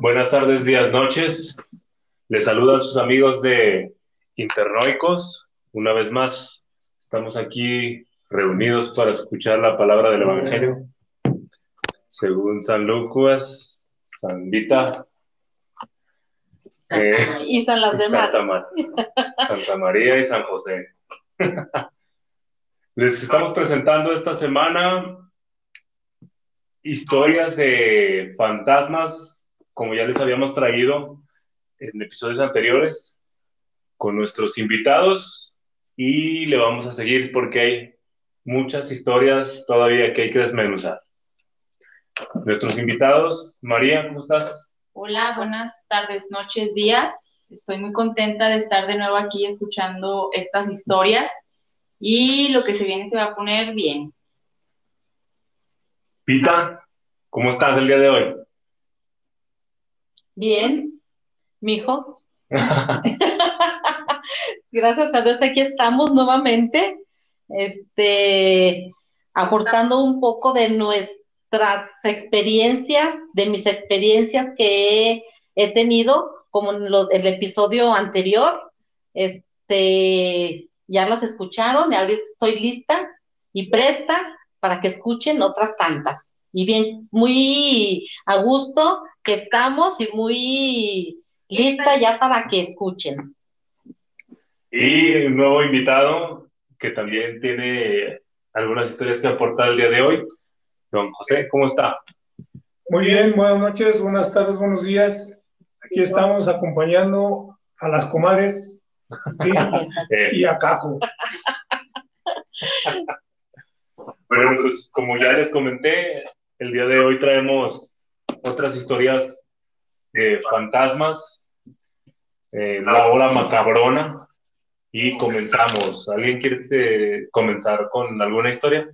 Buenas tardes, días, noches. Les saludan sus amigos de Internoicos. Una vez más, estamos aquí reunidos para escuchar la palabra del Evangelio. Según San Lucas, San Vita. eh, y San las demás. Santa, Santa María y San José. Les estamos presentando esta semana historias de fantasmas, como ya les habíamos traído en episodios anteriores, con nuestros invitados y le vamos a seguir porque hay muchas historias todavía que hay que desmenuzar. Nuestros invitados, María, ¿cómo estás? Hola, buenas tardes, noches, días. Estoy muy contenta de estar de nuevo aquí escuchando estas historias y lo que se viene se va a poner bien. Pita, ¿cómo estás el día de hoy? Bien, mijo. Gracias a Dios, aquí estamos nuevamente, este, aportando un poco de nuestras experiencias, de mis experiencias que he, tenido, como en el episodio anterior, este, ya las escucharon y ahorita estoy lista y presta para que escuchen otras tantas. Y bien, muy a gusto que estamos y muy lista ya para que escuchen. Y un nuevo invitado que también tiene algunas historias que aportar el día de hoy. Don José, ¿cómo está? Muy bien, buenas noches, buenas tardes, buenos días. Aquí estamos acompañando a las comadres y a Caco. Bueno, pues como ya les comenté, el día de hoy traemos otras historias de fantasmas, eh, la ola macabrona, y comenzamos. ¿Alguien quiere eh, comenzar con alguna historia?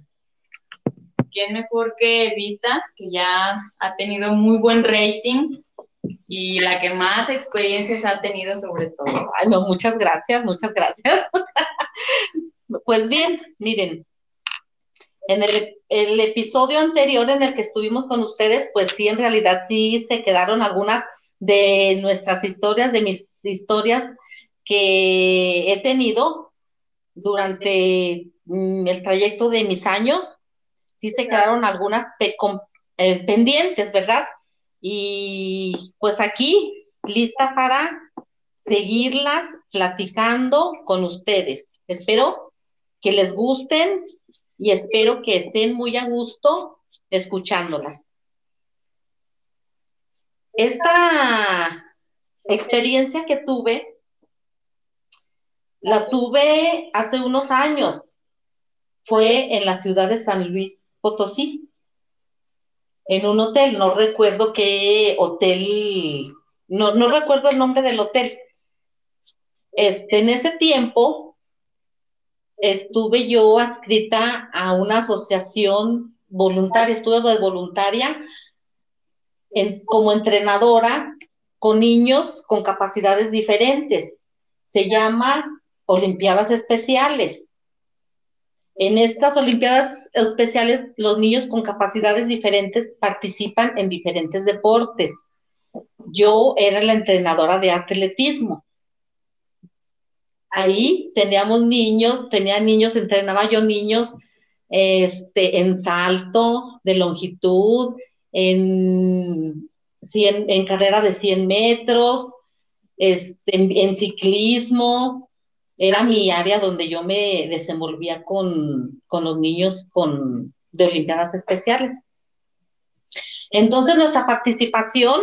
¿Quién mejor que Evita, que ya ha tenido muy buen rating y la que más experiencias ha tenido sobre todo? Ay, no, muchas gracias, muchas gracias. pues bien, miren, en el, el, episodio anterior en el que estuvimos con ustedes, pues sí, en realidad sí se quedaron algunas de nuestras historias, de mis historias que he tenido durante mm, el trayecto de mis años, sí se quedaron algunas eh, pendientes, ¿verdad? Y pues aquí, lista para seguirlas platicando con ustedes. Espero que les gusten y espero que estén muy a gusto escuchándolas. Esta experiencia que tuve la tuve hace unos años. Fue en la ciudad de San Luis Potosí, en un hotel. No recuerdo qué hotel, no, no recuerdo el nombre del hotel. Este, en ese tiempo estuve yo adscrita a una asociación voluntaria, estuve de voluntaria como entrenadora con niños con capacidades diferentes. Se llama Olimpiadas Especiales. En estas Olimpiadas Especiales, los niños con capacidades diferentes participan en diferentes deportes. Yo era la entrenadora de atletismo. Ahí teníamos niños, tenía niños, entrenaba yo niños este, en salto de longitud, en, en carrera de 100 metros, este, en ciclismo, era mi área donde yo me desenvolvía con, los niños con, de Olimpiadas Especiales. Entonces nuestra participación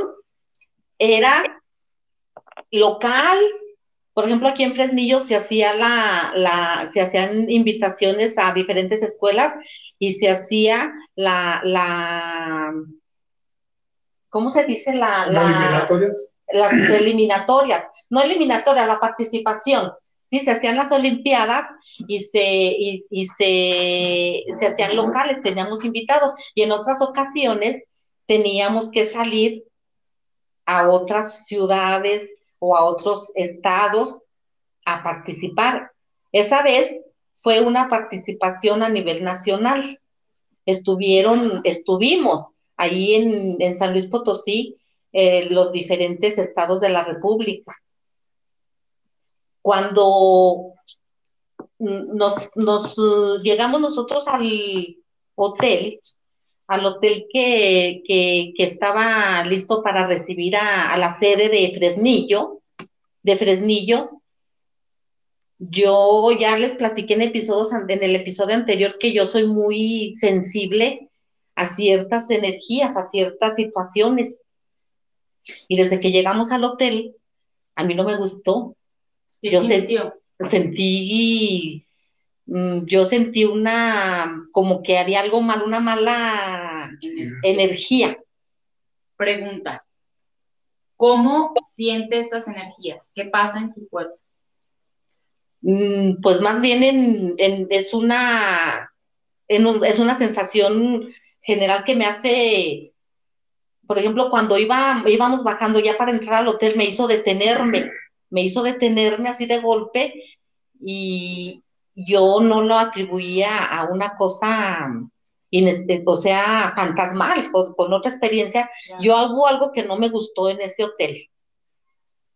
era local, por ejemplo, aquí en Fresnillo se hacía la, la, se hacían invitaciones a diferentes escuelas y se hacía la, la ¿cómo se dice? La, la eliminatorias. Las eliminatorias, no eliminatorias, la participación se hacían las Olimpiadas y se, y, se, se hacían locales, teníamos invitados y en otras ocasiones teníamos que salir a otras ciudades o a otros estados a participar. Esa vez fue una participación a nivel nacional. Estuvieron, estuvimos ahí en, San Luis Potosí, eh, los diferentes estados de la República. Cuando nos, nos llegamos nosotros al hotel, al hotel que, que, estaba listo para recibir a, la sede de Fresnillo, de Fresnillo. Yo ya les platiqué en episodios, en el episodio anterior que yo soy muy sensible a ciertas energías, a ciertas situaciones. Y desde que llegamos al hotel, a mí no me gustó. Yo sentí yo sentí una, como que había algo mal, una mala energía. Pregunta, ¿cómo siente estas energías? ¿Qué pasa en su cuerpo? Mm, pues más bien es una es una sensación general que me hace, por ejemplo, cuando iba, íbamos bajando ya para entrar al hotel, me hizo detenerme, me hizo detenerme así de golpe y, yo no lo atribuía a una cosa, o sea, fantasmal, con, otra experiencia. Yo hubo algo que no me gustó en ese hotel.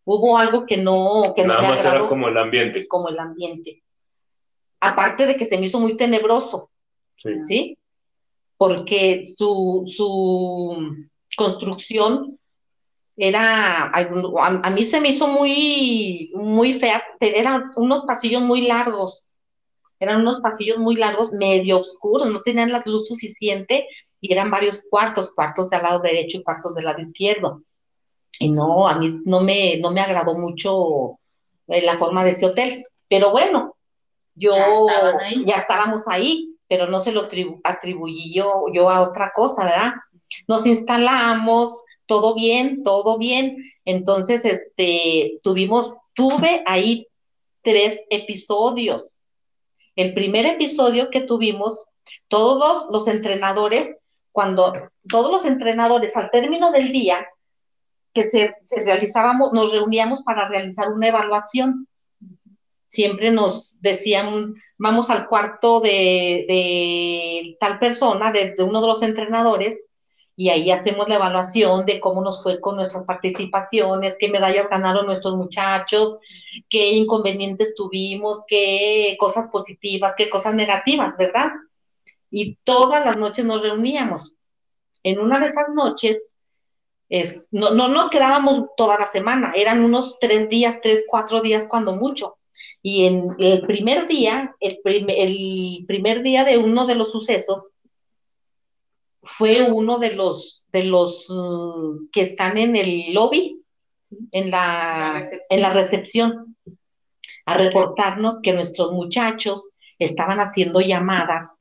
Hubo algo que no, que Nada más era como el ambiente. Como el ambiente. Aparte de que se me hizo muy tenebroso. Sí. Porque su, su construcción era, a, mí se me hizo muy, muy fea, eran unos pasillos muy largos, eran unos pasillos muy largos, medio oscuros, no tenían la luz suficiente y eran varios cuartos, cuartos del lado derecho y cuartos del lado izquierdo. Y no, a mí no me, no me agradó mucho eh, la forma de ese hotel. Pero bueno, yo ya, estábamos ahí, pero no se lo atribuí yo, yo a otra cosa, ¿verdad? Nos instalamos, todo bien, todo bien. Entonces, este, tuvimos, tuve ahí tres episodios el primer episodio que tuvimos, todos los entrenadores, cuando todos los entrenadores al término del día que se, realizábamos, nos reuníamos para realizar una evaluación. Siempre nos decían, vamos al cuarto de, tal persona, de uno de los entrenadores, y ahí hacemos la evaluación de cómo nos fue con nuestras participaciones, qué medallas ganaron nuestros muchachos, qué inconvenientes tuvimos, qué cosas positivas, qué cosas negativas, ¿verdad? Y todas las noches nos reuníamos. En una de esas noches, es, no, no nos quedábamos toda la semana, eran unos tres días, tres, cuatro días cuando mucho. Y en el primer día, el, el primer día de uno de los sucesos, fue uno de los, de los mm, que están en el lobby, en la, en la recepción, a reportarnos que nuestros muchachos estaban haciendo llamadas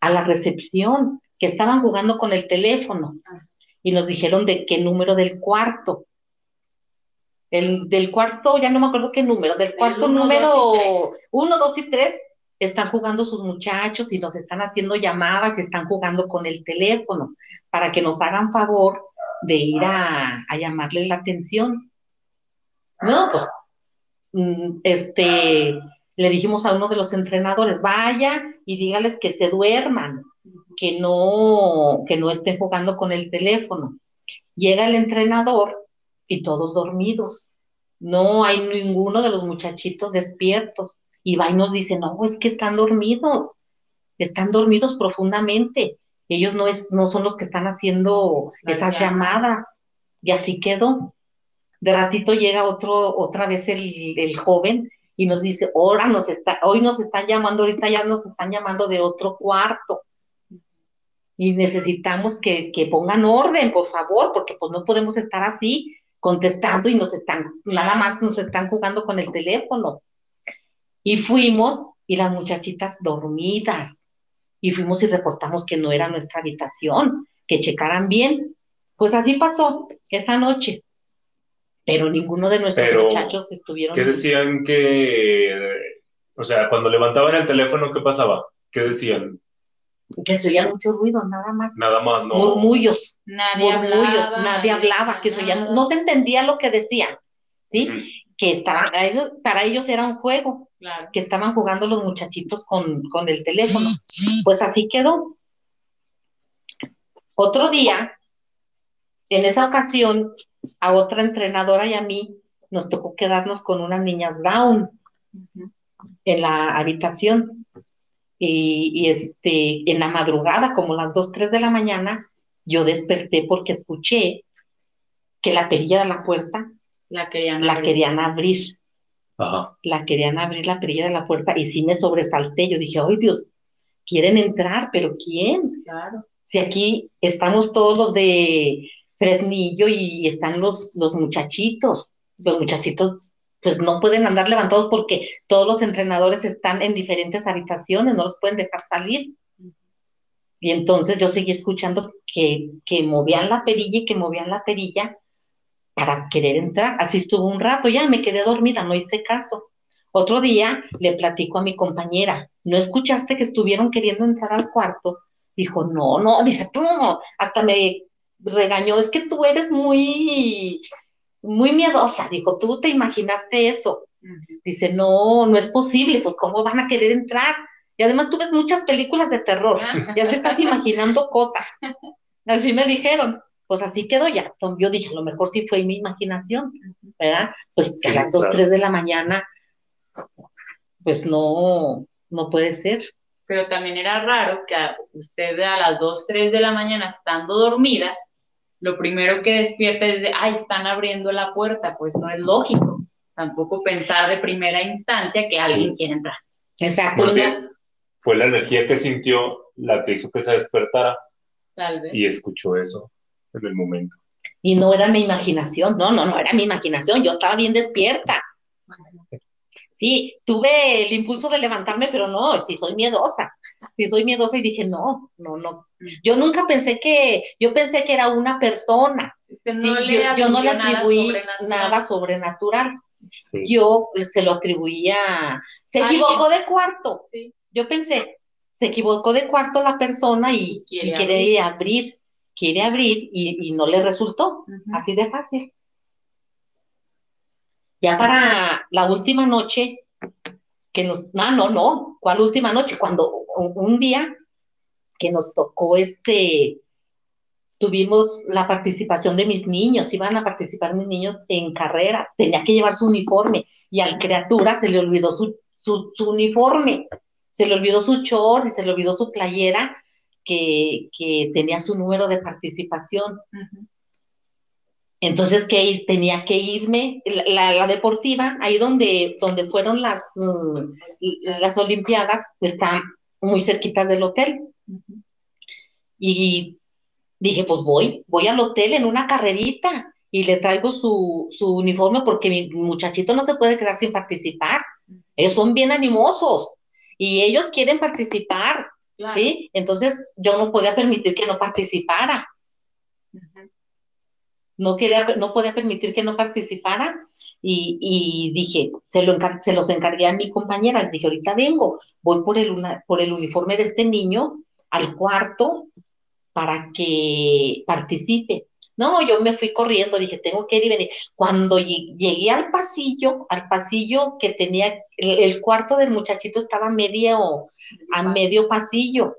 a la recepción, que estaban jugando con el teléfono ah. y nos dijeron de qué número del cuarto. El, del cuarto, ya no me acuerdo qué número, del cuarto número uno, dos y tres, están jugando sus muchachos y nos están haciendo llamadas y están jugando con el teléfono para que nos hagan favor de ir a, llamarles la atención. No, pues, mm, este, le dijimos a uno de los entrenadores, vaya y dígales que se duerman, que no, que no estén jugando con el teléfono. Llega el entrenador y todos dormidos. No hay ninguno de los muchachitos despiertos y va y nos dice, no, es que están dormidos, están dormidos profundamente. Ellos no, es, no son los que están haciendo esas llamadas. Y así quedó. De ratito llega otro, otra vez el, joven y nos dice, ahora nos está, hoy nos están llamando, ahorita ya nos están llamando de otro cuarto. Y necesitamos que, que pongan orden, por favor, porque pues no podemos estar así contestando y nos están, nada más nos están jugando con el teléfono. Y fuimos y las muchachitas dormidas. Y fuimos y reportamos que no era nuestra habitación, que checaran bien. Pues así pasó esa noche. Pero ninguno de nuestros muchachos estuvieron. ¿Qué decían que, o sea, cuando levantaban el teléfono, ¿qué pasaba? ¿Qué decían? Que se oían muchos ruidos, nada más. Nada más, no. Murmullos. Nadie hablaba. Nadie hablaba, que se oían, no se entendía lo que decían, ¿sí? Que estaban, ellos, para ellos era un juego que estaban jugando los muchachitos con, el teléfono. Pues así quedó. Otro día, en esa ocasión, a otra entrenadora y a mí nos tocó quedarnos con unas niñas down en la habitación. Y, este, en la madrugada, como las 2, 3 de la mañana, yo desperté porque escuché que la perilla de la puerta la querían la abrir. querían abrir. Ajá. La querían abrir la perilla de la puerta y sí me sobresalté. Yo dije, ay Dios, quieren entrar, pero ¿quién? Claro. Si aquí estamos todos los de Fresnillo y están los, los muchachitos. Los muchachitos pues no pueden andar levantados porque todos los entrenadores están en diferentes habitaciones, no los pueden dejar salir. Y entonces yo seguí escuchando que, que movían la perilla y que movían la perilla para querer entrar. Así estuvo un rato, ya me quedé dormida, no hice caso. Otro día le platico a mi compañera, ¿no escuchaste que estuvieron queriendo entrar al cuarto? Dijo, no, no, dice tú, hasta me regañó, es que tú eres muy, muy miedosa, dijo, tú te imaginaste eso. Dice, no, no es posible, pues cómo van a querer entrar. Y además tú ves muchas películas de terror, ya te estás imaginando cosas. Así me dijeron, pues así quedó ya. Entonces yo dije, a lo mejor sí fue mi imaginación, ¿verdad? Pues que a las 2, claro. 3 de la mañana, pues no, no puede ser. Pero también era raro que a usted a las 2, 3 de la mañana, estando dormida, lo primero que despierta es de, ay, están abriendo la puerta. Pues no es lógico. Tampoco pensar de primera instancia que alguien quiere entrar. Exacto. Bien, fue la energía que sintió la que hizo que se despertara Tal vez. y escuchó eso en el momento. Y no era mi imaginación, no, no, no era mi imaginación, yo estaba bien despierta. Sí, tuve el impulso de levantarme, pero no, sí soy miedosa, sí soy miedosa y dije, no, no, no. Yo nunca pensé que, yo pensé que era una persona, Usted no sí, le yo, yo no le nada atribuí sobrenatural. nada sobrenatural, Sí. yo se lo atribuía, se equivocó de cuarto, Sí. yo pensé, se equivocó de cuarto la persona y, Quiere y quiere abrir, quiere abrir y, y no le resultó. Así de fácil. Ya para la última noche, que nos, no, no, no, ¿cuál última noche? Cuando un, un día que nos tocó este, tuvimos la participación de mis niños, iban a participar mis niños en carreras, tenía que llevar su uniforme y al criatura se le olvidó su, su, su uniforme, se le olvidó su short y se le olvidó su playera que, que tenía su número de participación. Entonces que tenía que irme, la, la deportiva, ahí donde, donde fueron las, mm, las Olimpiadas, está muy cerquita del hotel. Y dije, pues voy, voy al hotel en una carrerita y le traigo su, su uniforme porque mi muchachito no se puede quedar sin participar. Ellos son bien animosos y ellos quieren participar, Claro. ¿sí? Entonces yo no podía permitir que no participara. No quería, no podía permitir que no participara y, y dije, se, lo se los encargué a mi compañera, les dije, ahorita vengo, voy por el, una- por el uniforme de este niño al cuarto para que participe. No, yo me fui corriendo, dije, tengo que ir y venir. Cuando lle- llegué al pasillo, al pasillo que tenía, el, cuarto del muchachito estaba medio, a medio pasillo.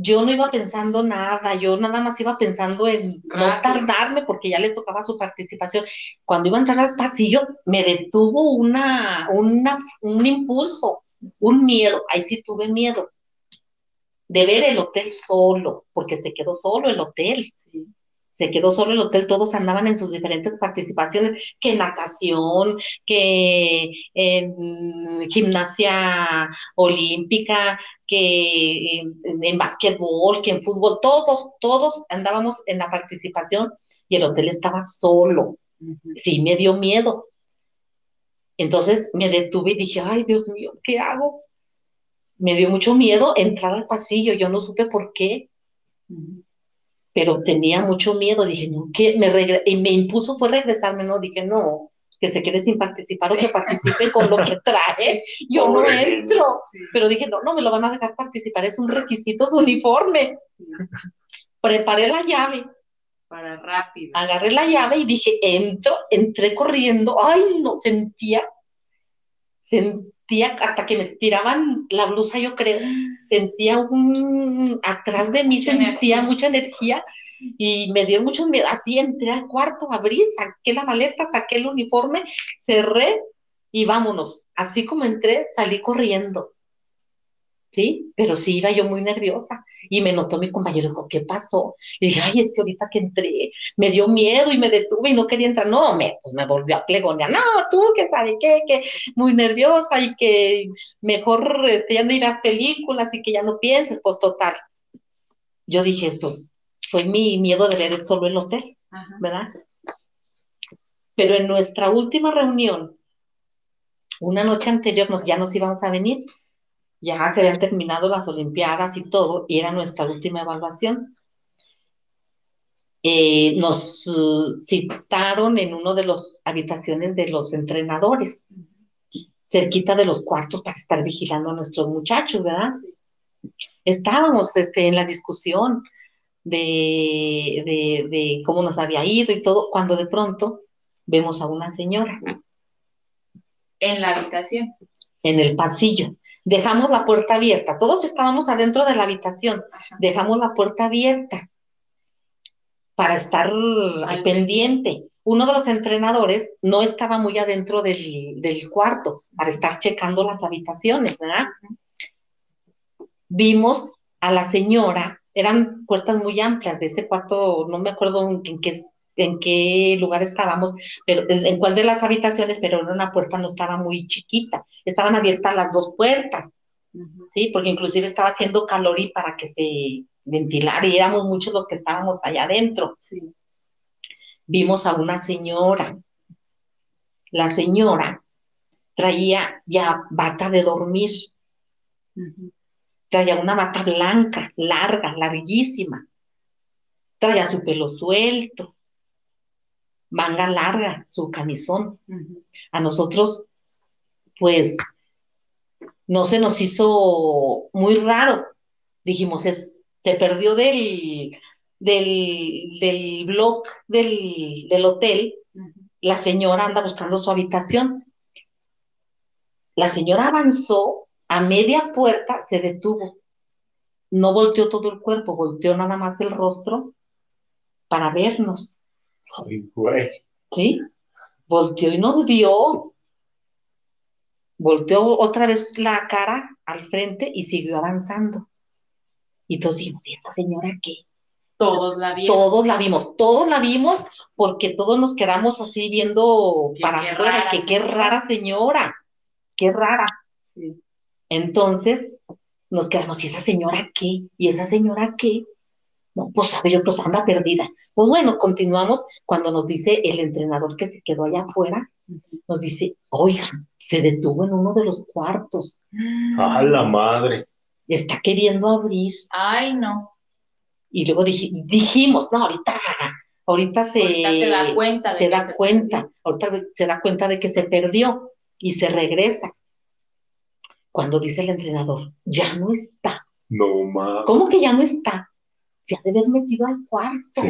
Yo no iba pensando nada, yo nada más iba pensando en no tardarme porque ya le tocaba su participación. Cuando iba a entrar al pasillo, me detuvo una, una, un impulso, un miedo, ahí sí tuve miedo de ver el hotel solo, porque se quedó solo el hotel. Se quedó solo el hotel, todos andaban en sus diferentes participaciones, que natación, que en gimnasia olímpica, que en, en básquetbol, que en fútbol, todos, todos andábamos en la participación y el hotel estaba solo. Sí, me dio miedo. Entonces me detuve y dije, ay, Dios mío, ¿qué hago? Me dio mucho miedo entrar al pasillo, yo no supe por qué. Pero tenía mucho miedo. Dije, no, que me regre- y me impuso fue regresarme, no, dije, no, que se quede sin participar o que participe con lo que trae, yo no entro. Pero dije, no, no me lo van a dejar participar, es un requisito su uniforme. Preparé la llave, Para rápido. agarré la llave y dije, entro, entré corriendo, ay, no sentía, sen- sentía, hasta que me estiraban la blusa, yo creo, sentía un, atrás de mí sentía mucha energía y me dio mucho miedo. Así entré al cuarto, abrí, saqué la maleta, saqué el uniforme, cerré y vámonos. Así como entré, salí corriendo. ¿Sí? Pero sí iba yo muy nerviosa y me notó mi compañero, dijo, ¿qué pasó? Y dije, ay, es que ahorita que entré, me dio miedo y me detuve y no quería entrar. No, me, pues me volvió a plegonear, no, tú que sabes qué, que muy nerviosa y que mejor este, ya no irás películas y que ya no pienses, pues total. Yo dije, pues fue mi miedo de ver solo el hotel, ¿verdad? Pero en nuestra última reunión, una noche anterior nos, ya nos íbamos a venir, ya se habían terminado las Olimpiadas y todo, y era nuestra última evaluación. Eh, nos uh, citaron en una de las habitaciones de los entrenadores, cerquita de los cuartos para estar vigilando a nuestros muchachos, ¿verdad? Estábamos este, en la discusión de, de, de cómo nos había ido y todo, cuando de pronto vemos a una señora. En la habitación. En el pasillo dejamos la puerta abierta. Todos estábamos adentro de la habitación, dejamos la puerta abierta para estar al pendiente. Uno de los entrenadores no estaba muy adentro del, cuarto para estar checando las habitaciones, ¿verdad? Vimos a la señora, eran puertas muy amplias de ese cuarto, no me acuerdo en qué en qué lugar estábamos, pero en cuál de las habitaciones, pero era una puerta no estaba muy chiquita, estaban abiertas las dos puertas, ¿sí? Porque inclusive estaba haciendo calor y para que se ventilara y éramos muchos los que estábamos allá adentro. Sí. Vimos a una señora. La señora traía ya bata de dormir. Traía una bata blanca, larga, larguísima. Traía su pelo suelto manga larga, su camisón. A nosotros, pues, no se nos hizo muy raro. Dijimos, es, se perdió del, del, del blog del, del hotel, la señora anda buscando su habitación. La señora avanzó a media puerta, se detuvo. No volteó todo el cuerpo, volteó nada más el rostro para vernos. Ay, güey. Sí, volteó y nos vio. Volteó otra vez la cara al frente y siguió avanzando. Y todos dijimos, ¿y esta señora qué? Todos la vimos. Todos la vimos, todos la vimos porque todos nos quedamos así viendo para afuera, que qué rara señora, qué rara. Sí. Entonces nos quedamos, ¿y esa señora qué? ¿Y esa señora qué? No, pues sabe yo, pues anda perdida. Pues bueno, continuamos cuando nos dice el entrenador que se quedó allá afuera, nos dice, oiga, se detuvo en uno de los cuartos. ¡A la madre! Está queriendo abrir. Ay, no. Y luego dijimos, no, ahorita, ahorita se, se da cuenta. se da cuenta, ahorita se da cuenta de que se perdió y se regresa. Cuando dice el entrenador, ya no está. No, más. ¿Cómo que ya no está? Se ha de haber metido al cuarto.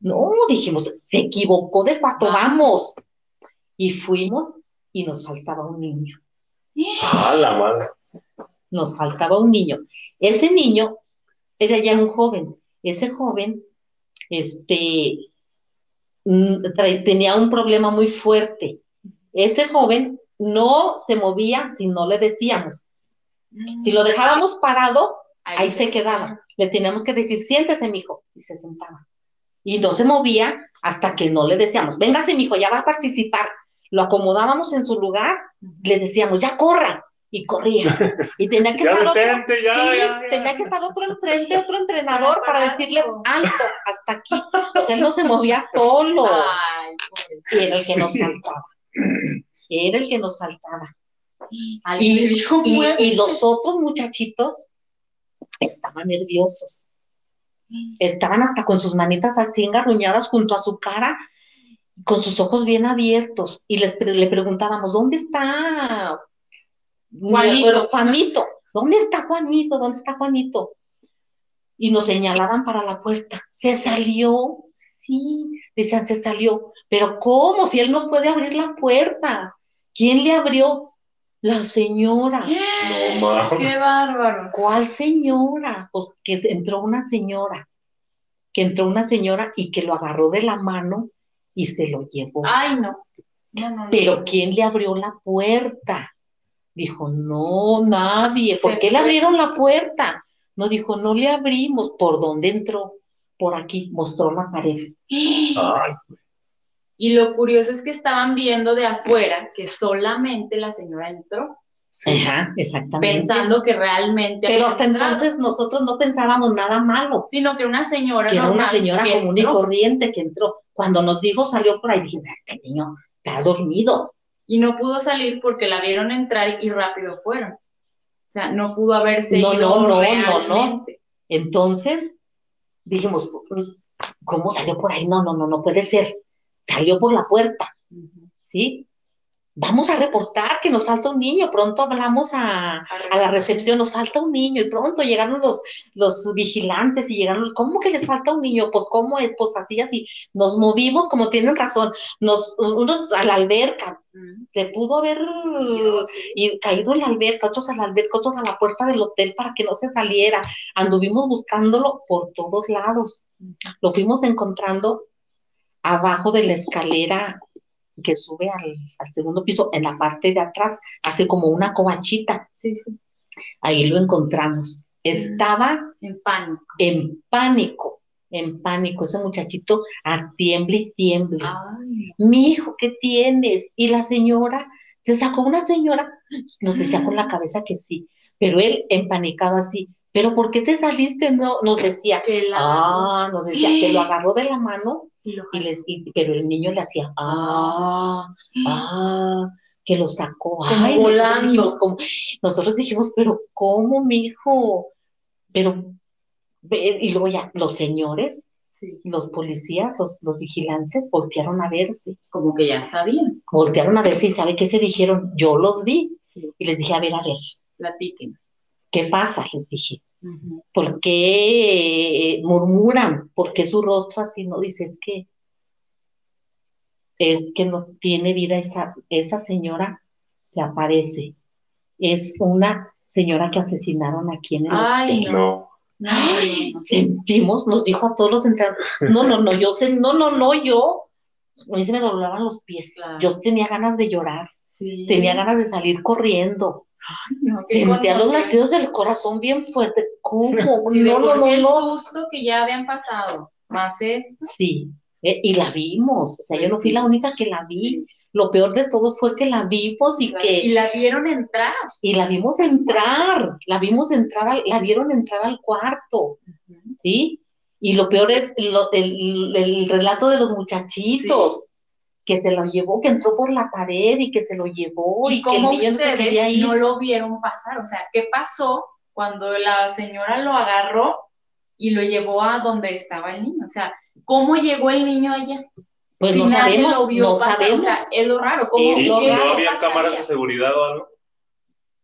No, dijimos, se equivocó de cuarto, vamos. Y fuimos y nos faltaba un niño. Ah, la madre. Nos faltaba un niño. Ese niño era ya un joven. Ese joven, este, mm, tenía un problema muy fuerte. Ese joven no se movía si no le decíamos. Si lo dejábamos parado, ahí se quedaba le teníamos que decir, siéntese, mijo, y se sentaba. Y no se movía hasta que no le decíamos, véngase, mijo, ya va a participar. Lo acomodábamos en su lugar, le decíamos, ya corra, y corría. Y tenía que, estar, otro, tenía que estar otro enfrente, otro entrenador para decirle alto, hasta aquí. Él no se movía solo. y era el que nos faltaba. Era el que nos faltaba. y, los otros muchachitos estaban nerviosos. Estaban hasta con sus manitas así engarruñadas junto a su cara, con sus ojos bien abiertos. Y les le preguntábamos, ¿dónde está Juanito? Juanito, ¿dónde está Juanito? ¿Dónde está Juanito? Y nos señalaban para la puerta. Se salió, sí, decían, se salió. Pero ¿cómo? Si él no puede abrir la puerta. ¿Quién le abrió? La señora. No, ma. ¡Qué bárbaro! ¿Cuál señora? Pues que entró una señora, que entró una señora y que lo agarró de la mano y se lo llevó. Ay, no. No, no, no. Pero ¿quién le abrió la puerta? Dijo, no, nadie. ¿Por Se qué le abrieron la puerta? No dijo, no le abrimos. ¿Por dónde entró? Por aquí, mostró la pared. Ay, Y lo curioso es que estaban viendo de afuera que solamente la señora entró, Ajá, exactamente. pensando que realmente Pero hasta entrado, entonces nosotros no pensábamos nada malo. sino que una señora que era una señora común y corriente que entró. Cuando nos dijo, salió por ahí, dije, este niño está dormido. y no pudo salir porque la vieron entrar y rápido fueron. O sea, no pudo haberse No, ido no, no, no, no. realmente. Entonces, dijimos, pues, ¿cómo salió por ahí? No, no, no, no puede ser. Salió por la puerta. ¿sí? Vamos a reportar que nos falta un niño. Pronto hablamos a, a la recepción, nos falta un niño. Y pronto llegaron los, los vigilantes y llegaron, ¿cómo que les falta un niño? Pues, ¿cómo es? Pues así, así. Nos movimos, como tienen razón, nos, unos a la alberca. Se pudo haber y caído en la alberca, otros a la alberca, otros a la puerta del hotel para que no se saliera. Anduvimos buscándolo por todos lados. Lo fuimos encontrando abajo de la escalera que sube al, al segundo piso, en la parte de atrás, hace como una covachita. Sí, sí. Ahí lo encontramos. Estaba En pánico. en pánico, en pánico. Ese muchachito a tiemble y tiemble. Ay, Mi hijo, ¿qué tienes? Y la señora, se sacó una señora, nos decía con la cabeza que sí, pero él empanicado así, ¿pero por qué te saliste? No, nos decía, ah, nos decía que lo agarró de la mano, y lo y y- pero el niño le hacía, ah, ah, que lo sacó, ay, nosotros volando. dijimos, como- nosotros dijimos, pero ¿cómo, mi hijo? Pero, y luego ya, los señores, Sí, los policías, los, los vigilantes voltearon a verse como que ya sabían. voltearon a ver si sabe qué se dijeron. Yo los vi Sí, y les dije, a ver, a ver, platiquen. ¿Qué pasa? Les dije. ¿por qué murmuran? ¿Por qué su rostro así no dice? Es que, es que no tiene vida esa, esa señora, se aparece. Es una señora que asinaron aquí en el Ay, hotel. no. No. Sentimos, nos dijo a todos los entrados, no, no, no, yo sé, no, no, no, yo, a mí se me doblaban los pies, Claro. yo tenía ganas de llorar. Sí. tenía ganas de salir corriendo. No, Sentía los latidos del corazón bien fuertes. ¿Cómo? Sí, no, no, sí no, el susto que ya habían pasado. Más es. Sí, eh, y la vimos. O sea, yo no fui sí. la única que la vi. Lo peor de todo fue que la vimos y Y que la vieron entrar. y la vimos entrar. La vimos entrar, al- la vieron entrar al cuarto, ¿sí? Y lo peor es lo- el, el relato de los muchachitos. Que se lo llevó, que entró por la pared y que se lo llevó y, ¿Y que el cómo no ustedes ir. no lo vieron pasar? O sea, ¿qué pasó cuando la señora lo agarró y lo llevó a donde estaba el niño? O sea, ¿cómo llegó el niño allá? Pues Si no nadie sabemos, lo vio no pasar. sabemos. O sea, es lo raro. ¿Cómo, ¿Y, lo y no había pasaría? cámaras de seguridad o algo?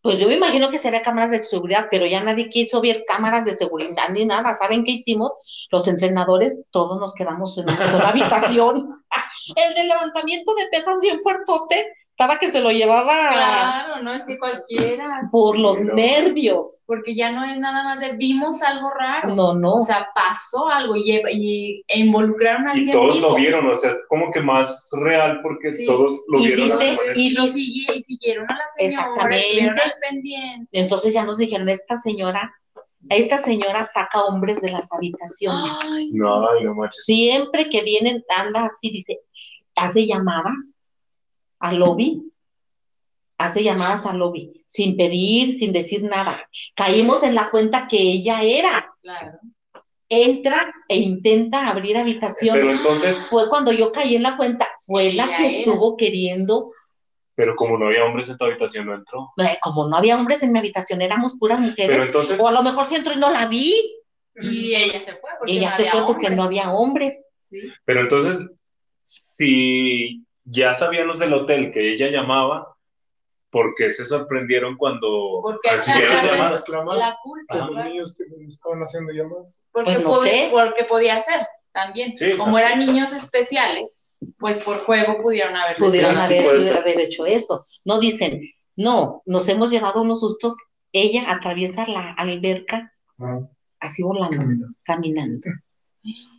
Pues yo me imagino que se ve cámaras de seguridad, pero ya nadie quiso ver cámaras de seguridad ni nada. ¿Saben qué hicimos? Los entrenadores, todos nos quedamos en una sola habitación. El de levantamiento de pesas bien fuertote, estaba que se lo llevaba Claro, no es que cualquiera. por los nervios. Porque ya no es nada más de vimos algo raro. No, no. O sea, pasó algo y, y- e involucraron a Y alguien todos vivo. lo vieron, o sea, es como que más real porque Sí. todos lo Y vieron. dice- y lo sigui- y siguieron a la señora, Exactamente. al pendiente. Entonces ya nos dijeron, esta señora, esta señora saca hombres de las habitaciones. Ay, No, no manches. Siempre que vienen, anda así, dice, hace llamadas al lobby, hace llamadas al lobby, sin pedir, sin decir nada. Caímos en la cuenta que ella era. claro. Entra e intenta abrir habitación. Pero entonces, Fue cuando yo caí en la cuenta, fue la que era. estuvo queriendo, pero como no había hombres en tu habitación, no entró. eh, como no había hombres en mi habitación, éramos puras Pero mujeres, entonces, o a lo mejor sí entró y no la vi, Y ella se fue porque ella no se había fue porque hombres. no había hombres. Sí. pero entonces, si ya sabían los del hotel que ella llamaba, ¿por qué se sorprendieron cuando Porque recibieron llamadas? La culpa, a Ajá. los claro. niños que estaban haciendo llamadas. Porque, Pues no pod- sé. porque podía ser también. Sí, Como también. eran niños especiales, pues por juego pudieron haber Pudieron haber, haber hecho eso. No dicen, No, nos hemos llevado unos sustos. Ella atraviesa la alberca Ah, así volando, caminando. caminando.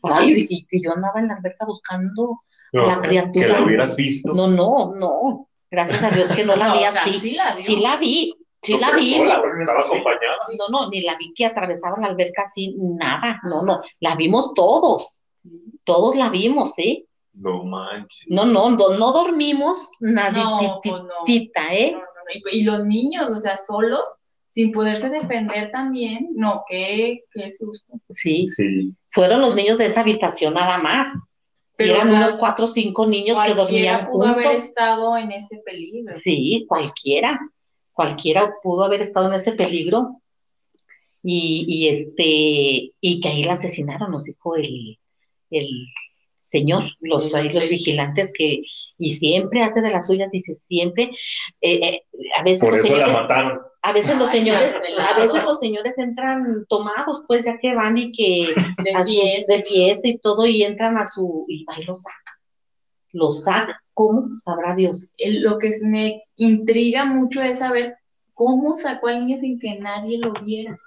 Ay, y que yo andaba en la alberca buscando No, la criatura. que la hubieras visto. No, no, no. Gracias a Dios que no la vi o sea, así. sí la vio. Sí la vi, sí No, la vi. No, no, ni la vi que atravesaba la alberca así, nada. No, no. La vimos todos. Sí. Todos la vimos, ¿eh? No manches. No, no, no, no dormimos No, nadititita, pues no. ¿eh? No, no, no. Y, y los niños, o sea, solos, sin poderse defender también. No, qué, qué susto. Sí, Sí. fueron los niños de esa habitación nada más. Sí, Pero, eran o sea, unos cuatro o cinco niños que Cualquiera dormían pudo haber juntos. estado en ese peligro. Sí, cualquiera, cualquiera pudo haber estado en ese peligro y, y este, y que ahí la asesinaron, nos dijo el, el señor, los, ahí los vigilantes que, y siempre hace de las suyas, dice siempre, eh, eh, a veces Por los eso la señores, mataron. A veces los señores, a veces los señores entran tomados, pues ya que van y que De a sus- fiesta. de fiesta y todo, y entran a su, y ahí los saca, los saca, ¿cómo? Sabrá Dios. Lo que me intriga mucho es saber cómo sacó al niño sin que nadie lo viera.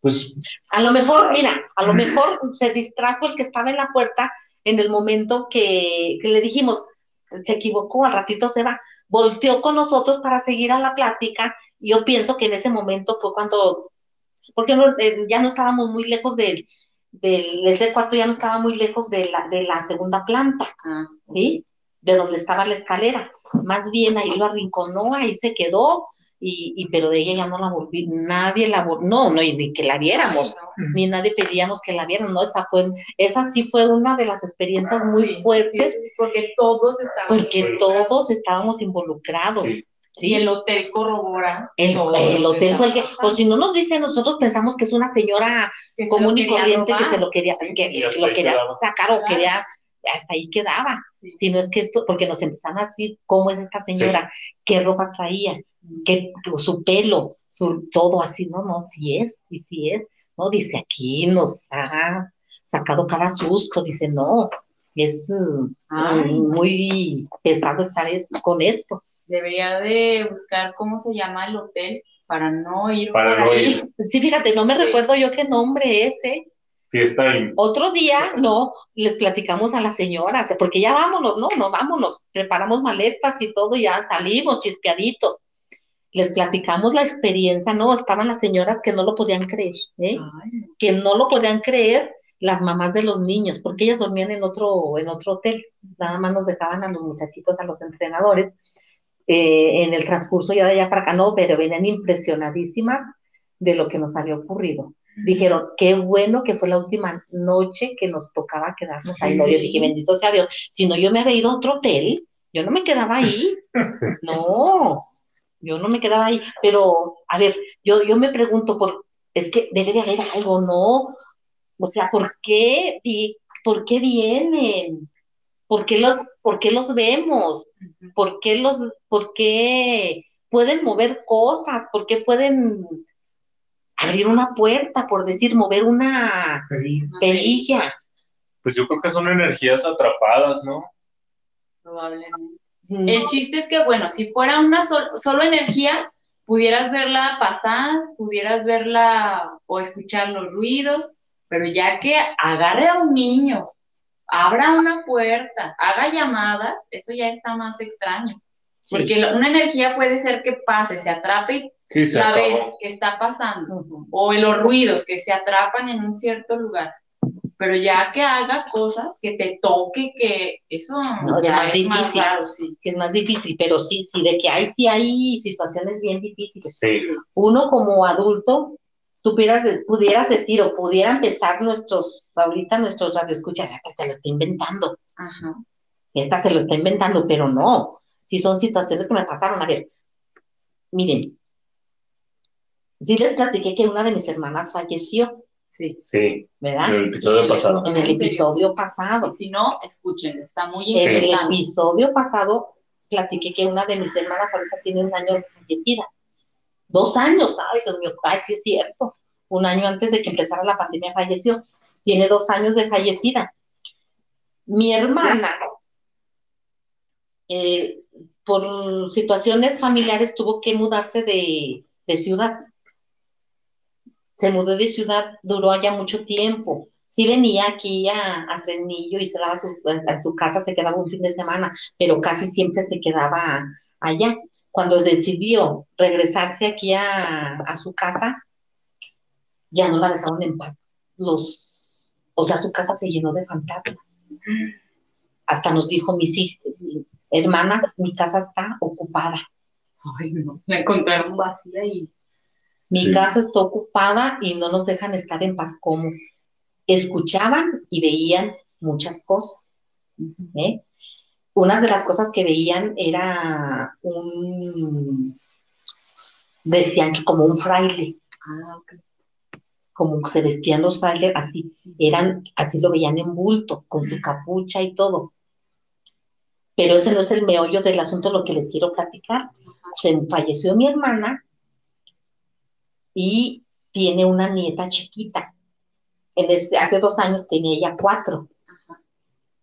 Pues A lo mejor, mira, a lo mejor se distrajo el que estaba en la puerta en el momento que, que le dijimos, se equivocó, al ratito se va, volteó con nosotros para seguir a la plática. Yo pienso que en ese momento fue cuando, porque no, eh, ya no estábamos muy lejos del, del, ese cuarto ya no estaba muy lejos de la, de la segunda planta, Ah, ¿sí? De donde estaba la escalera. Más bien ahí lo arrinconó, ahí se quedó, y, y pero de ella ya no la volví, nadie la volvió, no, no, y ni que la viéramos Ay, no. ni nadie pedíamos que la vieran, ¿no? Esa fue, esa sí fue una de las experiencias muy Sí, fuertes, sí, porque todos estaban porque involucrados. todos estábamos involucrados. sí. ¿Sí? Y el hotel corrobora. El, hotel fue el que, pues si no nos dice, nosotros pensamos que es una señora Que común y corriente que se lo quería, Sí, que, y lo quería quedaba. sacar o Claro. quería, hasta ahí quedaba. Sí. Si no es que esto, porque nos empezaron a decir cómo es esta señora, qué ropa traía, qué, su pelo, su, todo así, no, no, sí es, sí, sí es, no, dice aquí nos ha sacado cada susto, dice, no, es mm, Ay. muy pesado estar es- con esto. Debería de buscar cómo se llama el hotel para no ir Para por no ahí. ir. Sí, fíjate, no me Sí. recuerdo yo qué nombre es, ¿eh? Fiesta en Otro día, no, les platicamos a las señoras, porque ya vámonos, no, no, vámonos, preparamos maletas y todo, ya salimos chispeaditos. Les platicamos la experiencia, no, estaban las señoras que no lo podían creer, ¿eh? Ay, Que no lo podían creer las mamás de los niños, porque ellas dormían en otro, en otro hotel, nada más nos dejaban a los muchachitos, a los entrenadores, eh, en el transcurso ya de allá para acá, no, pero venían impresionadísimas de lo que nos había ocurrido dijeron, qué bueno que fue la última noche que nos tocaba quedarnos ahí. No, yo Sí. dije, bendito sea Dios, si no yo me había ido a otro hotel, yo no me quedaba ahí. No, yo no me quedaba ahí. Pero, a ver, yo, yo me pregunto, por, es que debe de haber algo, ¿no? O sea, ¿por qué, y, ¿por qué vienen? ¿Por qué los, por qué los vemos? ¿Por qué los, por qué pueden mover cosas? ¿Por qué pueden abrir una puerta, por decir, mover una Perilla. Pues yo creo que son energías atrapadas, ¿no? Probablemente. El chiste es que, bueno, si fuera una sol- solo energía, pudieras verla pasar, pudieras verla o escuchar los ruidos, pero ya que agarre a un niño, abra una puerta, haga llamadas, eso ya está más extraño. sí. Porque una energía puede ser que pase, se atrape y Sí, se la acabó. ves que está pasando, Ujú. o en los ruidos que se atrapan en un cierto lugar. Pero ya que haga cosas, que te toque, que eso No, ya es más es más difícil. raro, sí. Sí, es más difícil, pero sí, sí, de que hay, sí hay situaciones bien difíciles. Sí, Uno como adulto, tuvieras, pudieras decir o pudiera empezar nuestros, ahorita nuestros radioescuchas, ya que se lo está inventando. Ajá. esta se lo está inventando, pero no, si son situaciones que me pasaron. A ver, miren, sí les platiqué que una de mis hermanas falleció, Sí. sí. ¿verdad? En el episodio Sí, pasado. En el episodio pasado. Y si no, escuchen, está muy En el interesante. episodio pasado platiqué que una de mis hermanas ahorita tiene un año de fallecida. Dos años, ay, Dios mío, ay, sí es cierto. Un año antes de que empezara la pandemia falleció. Tiene dos años de fallecida. Mi hermana, eh, por situaciones familiares tuvo que mudarse de, ciudad. Se mudó de ciudad, duró allá mucho tiempo. Sí venía aquí a, a Fresnillo y se daba su casa, se quedaba un fin de semana, pero casi siempre se quedaba allá. Cuando decidió regresarse aquí a, a su casa, ya no la dejaron en paz. Los, o sea, su casa se llenó de fantasmas. Hasta nos dijo mis hijas, hermanas, mi casa está ocupada. Ay, no. La encontraron vacía y. Mi Sí. casa está ocupada y no nos dejan estar en paz. como Escuchaban y veían muchas cosas. ¿eh? Una de las cosas que veían era un, decían que como un fraile, Ah, ok. como se vestían los frailes, así, eran, así lo veían en bulto, con su capucha y todo. Pero ese no es el meollo del asunto, lo que les quiero platicar. Se falleció mi hermana y tiene una nieta chiquita. En este- hace dos años tenía ella cuatro.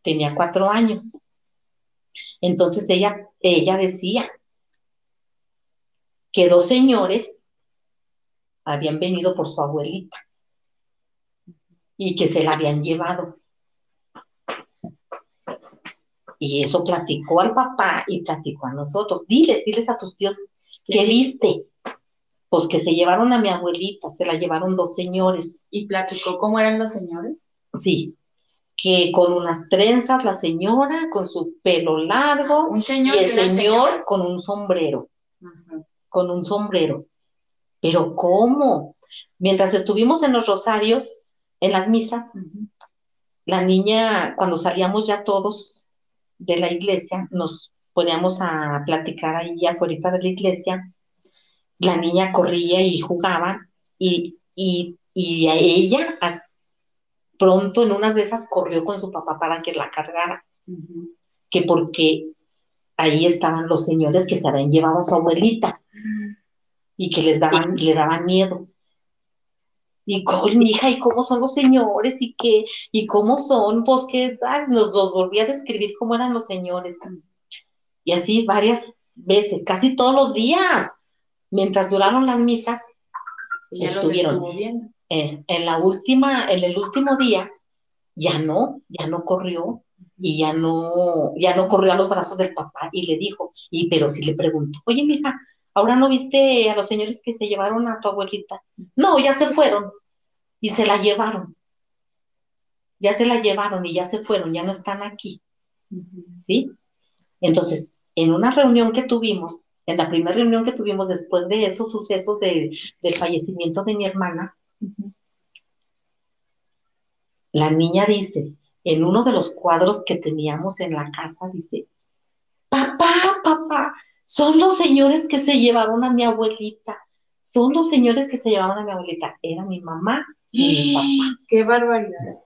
Tenía cuatro años. Entonces ella, ella decía que dos señores habían venido por su abuelita y que se la habían llevado. Y eso platicó al papá y platicó a nosotros. Diles, diles a tus tíos, ¿qué viste? Pues que se llevaron a mi abuelita, se la llevaron dos señores. ¿Y platicó cómo eran los señores? Sí, que con unas trenzas la señora, con su pelo largo, Un señor y el señor señora. con un sombrero, con un sombrero. Pero ¿cómo? Mientras estuvimos en los rosarios, en las misas, Ujú. la niña, cuando salíamos ya todos de la iglesia, nos poníamos a platicar ahí afuera de la iglesia, la niña corría y jugaba y, y, y a ella pronto en unas de esas corrió con su papá para que la cargara, que porque ahí estaban los señores que se habían llevado a su abuelita y que les daban, le daban miedo. Y cómo, mi hija, ¿y cómo son los señores? ¿Y qué? ¿Y cómo son? Pues que nos los volví a describir cómo eran los señores. Y así varias veces, casi todos los días, mientras duraron las misas, ya los Estuvieron. estuvo en la última, en el último día, ya no, ya no corrió y ya no, ya no corrió a los brazos del papá y le dijo, y pero sí le preguntó, oye, mija, ¿ahora no viste a los señores que se llevaron a tu abuelita? No, ya se fueron y se la llevaron. Ya se la llevaron y ya se fueron, ya no están aquí. ¿sí? Entonces, en una reunión que tuvimos, en la primera reunión que tuvimos después de esos sucesos de- del fallecimiento de mi hermana, La niña dice, en uno de los cuadros que teníamos en la casa, dice, papá, papá, son los señores que se llevaron a mi abuelita, son los señores que se llevaron a mi abuelita. Era mi mamá y mi papá. Qué barbaridad.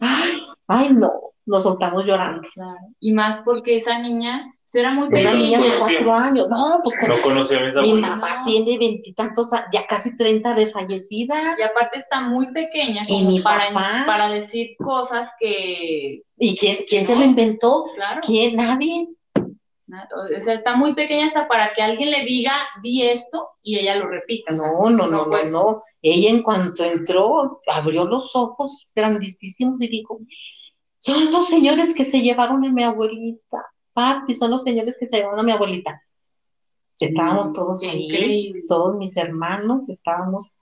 Ay, ay, no, nos soltamos llorando. Claro. Y más porque esa niña era muy Una niña de pequeña. cuatro años. No, pues con- No conocía a mis mi abuelos. mamá No. tiene veintitantos, a- ya casi treinta de fallecida. Y aparte está muy pequeña Y mi para, papá. para decir cosas que, ¿Y quién, quién se lo inventó? claro, ¿Quién? Nadie. na- o sea, está muy pequeña hasta para que alguien le diga, di esto, y ella lo repita. o sea, No, no, no, no, no. Ella en cuanto entró, abrió los ojos grandísimos y dijo, son los señores que se llevaron a mi abuelita. Papi, son los señores que se llevaron a mi abuelita. Estábamos todos Qué ahí, increíble. todos mis hermanos, estábamos,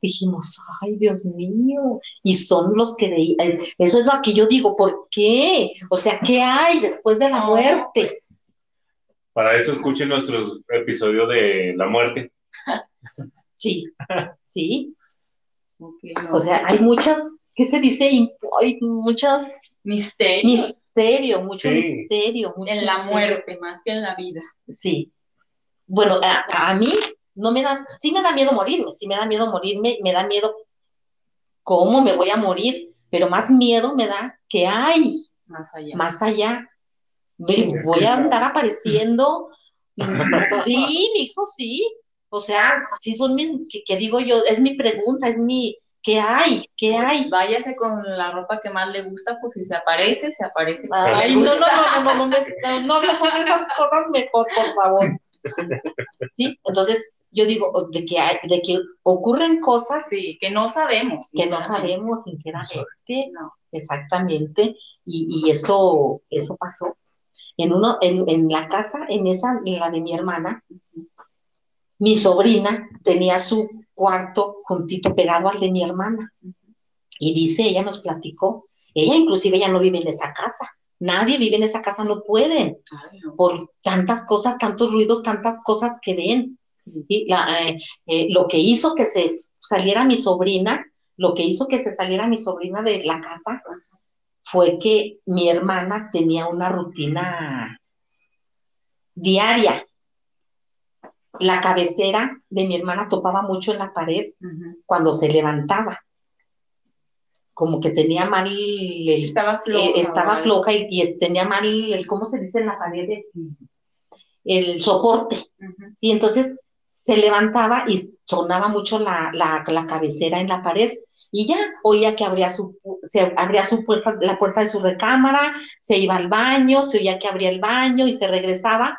dijimos, ay, Dios mío, y son los que eh, Eso es lo que yo digo, ¿por qué? O sea, ¿qué hay después de la muerte? Para eso escuchen nuestro episodio de la muerte. Sí, sí. No, O sea, hay muchas, ¿qué se dice? Hay muchas misterio misterio, mucho Sí. misterio. mucho en la misterio. muerte más que en la vida. Sí. Bueno, a, a mí no me da, sí me da miedo morirme, sí me da miedo morirme, me da miedo cómo me voy a morir, pero más miedo me da que hay Más allá. más allá. Me voy a andar apareciendo. Sí, mi hijo, sí. O sea, sí son mis, que, que digo yo, es mi pregunta, es mi, ¿Qué hay? ¿Qué Pues hay? váyase con la ropa que más le gusta, por si se aparece, se aparece. porque Ay, no, no, no, no, no, no, me- no, no hablemos de esas cosas mejor, por favor. Sí, entonces yo digo, de que hay, de que ocurren cosas Sí, que no sabemos. que no sabemos, sinceramente, No. exactamente, y, y eso, eso pasó. En uno, en, en la casa, en esa, en la de mi hermana, mi sobrina tenía su cuarto juntito pegado al de mi hermana. Y dice, ella nos platicó, ella inclusive ya no vive en esa casa. Nadie vive en esa casa, no pueden, Ay, no. por tantas cosas, tantos ruidos, tantas cosas que ven. ¿sí? La, eh, eh, lo que hizo que se saliera mi sobrina, lo que hizo que se saliera mi sobrina de la casa fue que mi hermana tenía una rutina diaria. La cabecera de mi hermana topaba mucho en la pared cuando se levantaba. Como que tenía mal el, Estaba floja. eh, estaba ¿vale? floja y, y tenía mal el, ¿cómo se dice en la pared? El, el soporte. Ujú. Sí, entonces se levantaba y sonaba mucho la, la, la cabecera en la pared. Y ya oía que abría su, se abría su puerta, la puerta de su recámara, se iba al baño, se oía que abría el baño y se regresaba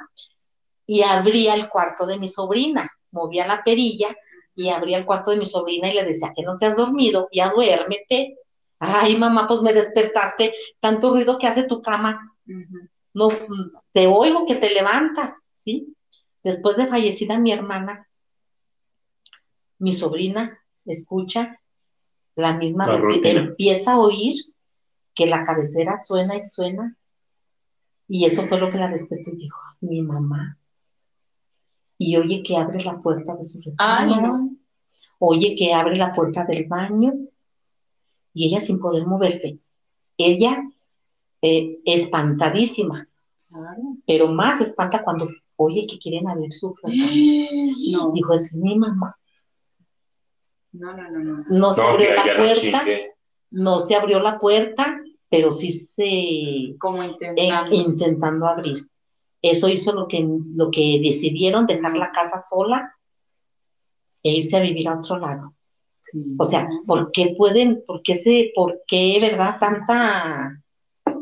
y abría el cuarto de mi sobrina, movía la perilla y abría el cuarto de mi sobrina y le decía que no te has dormido, ya duérmete. Ay, mamá, pues me despertaste, tanto ruido que hace tu cama no te oigo que te levantas, ¿sí? Después de fallecida mi hermana, mi sobrina escucha la misma La empieza a oír que la cabecera suena y suena, y eso fue lo que la despertó y dijo, mi mamá. Y oye que abre la puerta de su Ay, recámara, no. oye que abre la puerta del baño, y ella sin poder moverse. Ella eh, espantadísima, Claro. pero más espanta cuando oye que quieren abrir su puerta. No, Dijo, es mi mamá. no, no, no, no. No se No, abrió la no puerta, no se abrió la puerta, pero sí se Como eh, intentando. intentando abrir. Eso hizo lo que, lo que decidieron, dejar la casa sola e irse a vivir a otro lado. Sí. O sea, ¿por qué pueden, por qué se, por qué, verdad, tanta,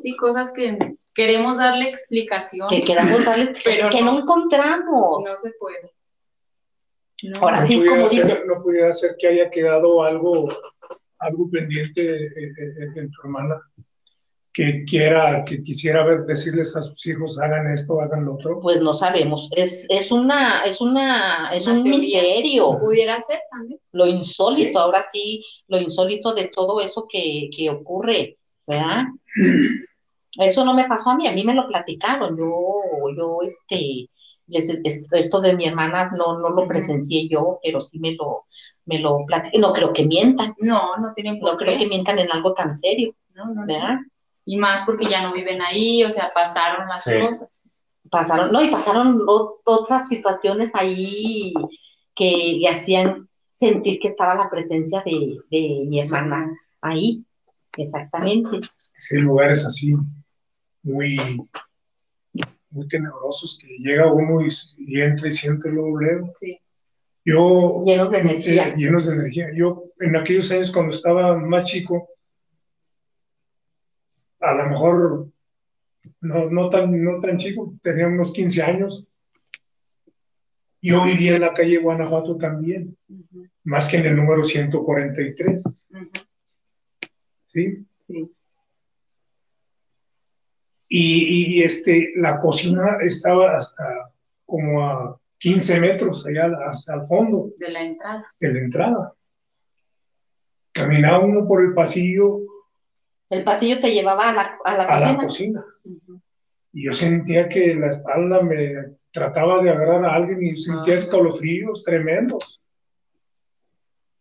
Sí, cosas que queremos darle explicación. que queramos darles, Pero que no no. encontramos? No se puede. No. Ahora No sí, como ser- dice, no pudiera ser que haya quedado algo, algo pendiente eh, eh, en tu hermana, que quiera, que quisiera ver, decirles a sus hijos, hagan esto, hagan lo otro. pues no sabemos. Es, es una, es una, es Una un teoría. misterio. Pudiera ser también. Lo insólito, Sí. ahora sí, lo insólito de todo eso que, que ocurre, ¿verdad? Eso no me pasó a mí, a mí me lo platicaron. Yo, yo, este, esto de mi hermana no, no lo presencié yo, pero sí me lo, me lo. No creo que mientan, No, no tienen por no creo que mientan en algo tan serio, No, no, no. Y más porque ya no viven ahí, o sea, pasaron las Sí. cosas. pasaron, no, y pasaron otras situaciones ahí que le hacían sentir que estaba la presencia de, de mi hermana ahí, exactamente. Sí hay lugares así, muy, muy tenebrosos, que llega uno y, y entra y siente luego, luego. Sí. Yo, Llenos de energía. eh, llenos de energía. Yo, en aquellos años, cuando estaba más chico, a lo mejor no, no, tan, no tan chico, tenía unos 15 años. Yo vivía en la calle Guanajuato también, más que en el número 143, ujú. ¿sí? Sí. Y, y, este, la cocina estaba hasta como a 15 metros allá hasta el fondo De la entrada. de la entrada. Caminaba uno por el pasillo El pasillo te llevaba a la, a la a la cocina. cocina Ujú. y yo sentía que la espalda me trataba de agarrar a alguien y sentía Ah. escalofríos tremendos.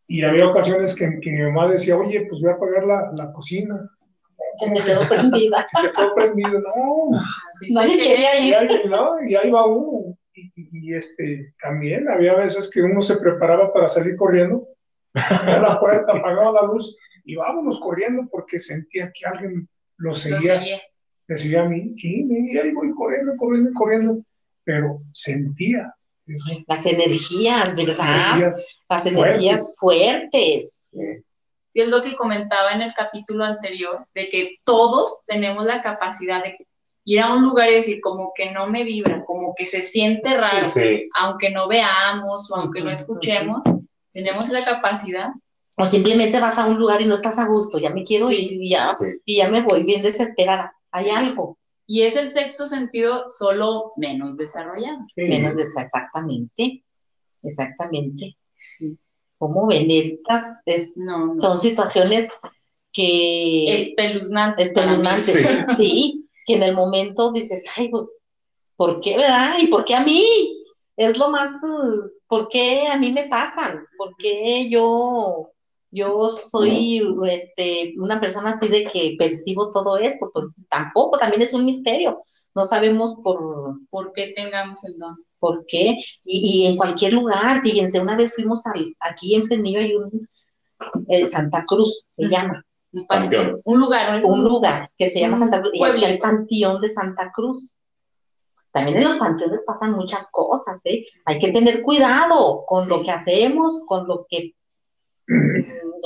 Y había ocasiones que, que mi mamá decía, oye, pues voy a apagar la, la cocina. que se quedó prendida. Que se fue prendido. No, se quería y ir. ahí, no, y ahí va uno. Y, y- y, este, también había veces que uno se preparaba para salir corriendo, abría la puerta, apagaba la luz y vámonos corriendo porque sentía que alguien lo Lo seguía, seguía. decía a mí, sí, y ahí voy corriendo, corriendo, corriendo, pero sentía eso, Las energías, ¿verdad? energías Las energías fuertes. sí es lo que comentaba en el capítulo anterior, de que todos tenemos la capacidad de ir a un lugar y decir como que no me vibra, como que se siente raro, Sí. aunque no veamos o aunque no escuchemos, tenemos la capacidad. O simplemente vas a un lugar y no estás a gusto, ya me quiero Sí. ir y ya, Sí. y ya me voy bien desesperada. Hay algo Y es el sexto sentido solo menos desarrollado. Sí. menos de esa, exactamente, exactamente. Sí. ¿Cómo ven estas? es- No, no. son situaciones que Espeluznantes. espeluznantes, Sí. sí, que en el momento dices, ay, pues, ¿por qué, verdad? ¿Y por qué a mí? Es lo más, uh, ¿por qué a mí me pasan? ¿Por qué yo, yo soy este, una persona así de que percibo todo esto? Pues tampoco, también es un misterio. No sabemos por, ¿Por qué tengamos el don? por qué. Y, y en cualquier lugar, fíjense, una vez fuimos al, aquí en Fresnillo hay un eh, Santa Cruz, se llama Un Panteón. Un lugar, ¿no? Es un lugar que se llama Santa Cruz, y el panteón de Santa Cruz. También en los panteones pasan muchas cosas, ¿eh? Hay que tener cuidado con lo que hacemos, con lo que,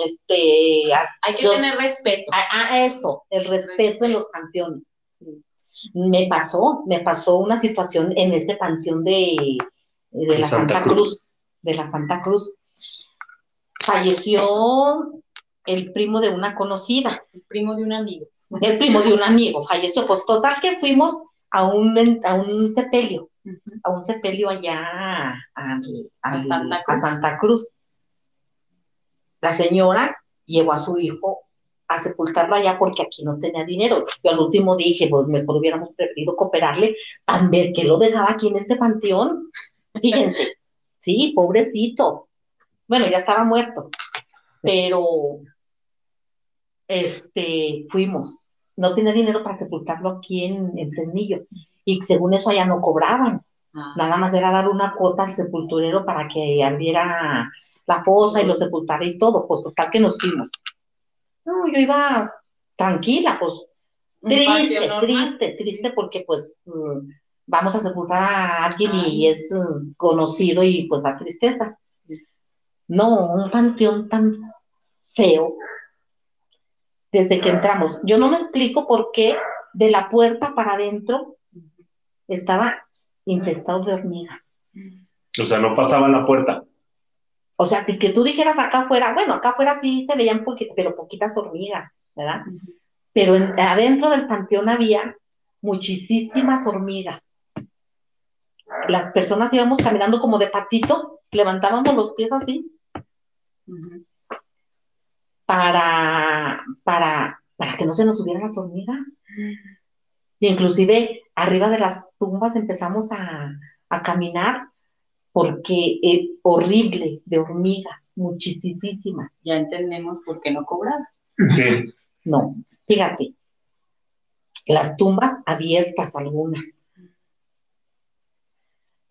este, ha- Hay que yo- tener respeto. a, a eso, el respeto en los panteones. Me pasó, me pasó una situación en ese panteón de, la Santa Santa Cruz. Cruz, de la Santa Cruz. Falleció el primo de una conocida. El primo de un amigo. El primo de un amigo falleció. Pues total que fuimos a un, a un sepelio, a un sepelio allá al- A Cruz. Santa Cruz. La señora llevó a su hijo a sepultarlo allá porque aquí no tenía dinero. Yo al último dije, pues mejor hubiéramos preferido cooperarle a ver que lo dejaba aquí en este panteón. Fíjense, sí, pobrecito. Bueno, ya estaba muerto, pero este, fuimos. No tenía dinero para sepultarlo aquí en, en Fresnillo. Y según eso allá no cobraban. Ah, Nada más era dar una cuota al sepulturero para que abriera la fosa y lo sepultara y todo. Pues total que nos fuimos. No, yo iba tranquila, pues triste, triste, triste porque pues mm, vamos a sepultar a alguien y es mm, conocido y pues da tristeza. No, un panteón tan feo desde que entramos. Yo no me explico por qué de la puerta para adentro estaba infestado de hormigas. O sea, no pasaban la puerta. O sea, si que tú dijeras acá afuera, bueno, acá afuera sí se veían pero poquitas hormigas, ¿verdad? Pero en- adentro del panteón había muchísimas hormigas. Las personas íbamos caminando como de patito, levantábamos los pies así para, para, para que no se nos subieran las hormigas. Inclusive arriba de las tumbas empezamos a, a caminar porque es horrible de hormigas, muchísimas. Ya entendemos por qué no cobrar. Sí. No, fíjate, las tumbas abiertas algunas.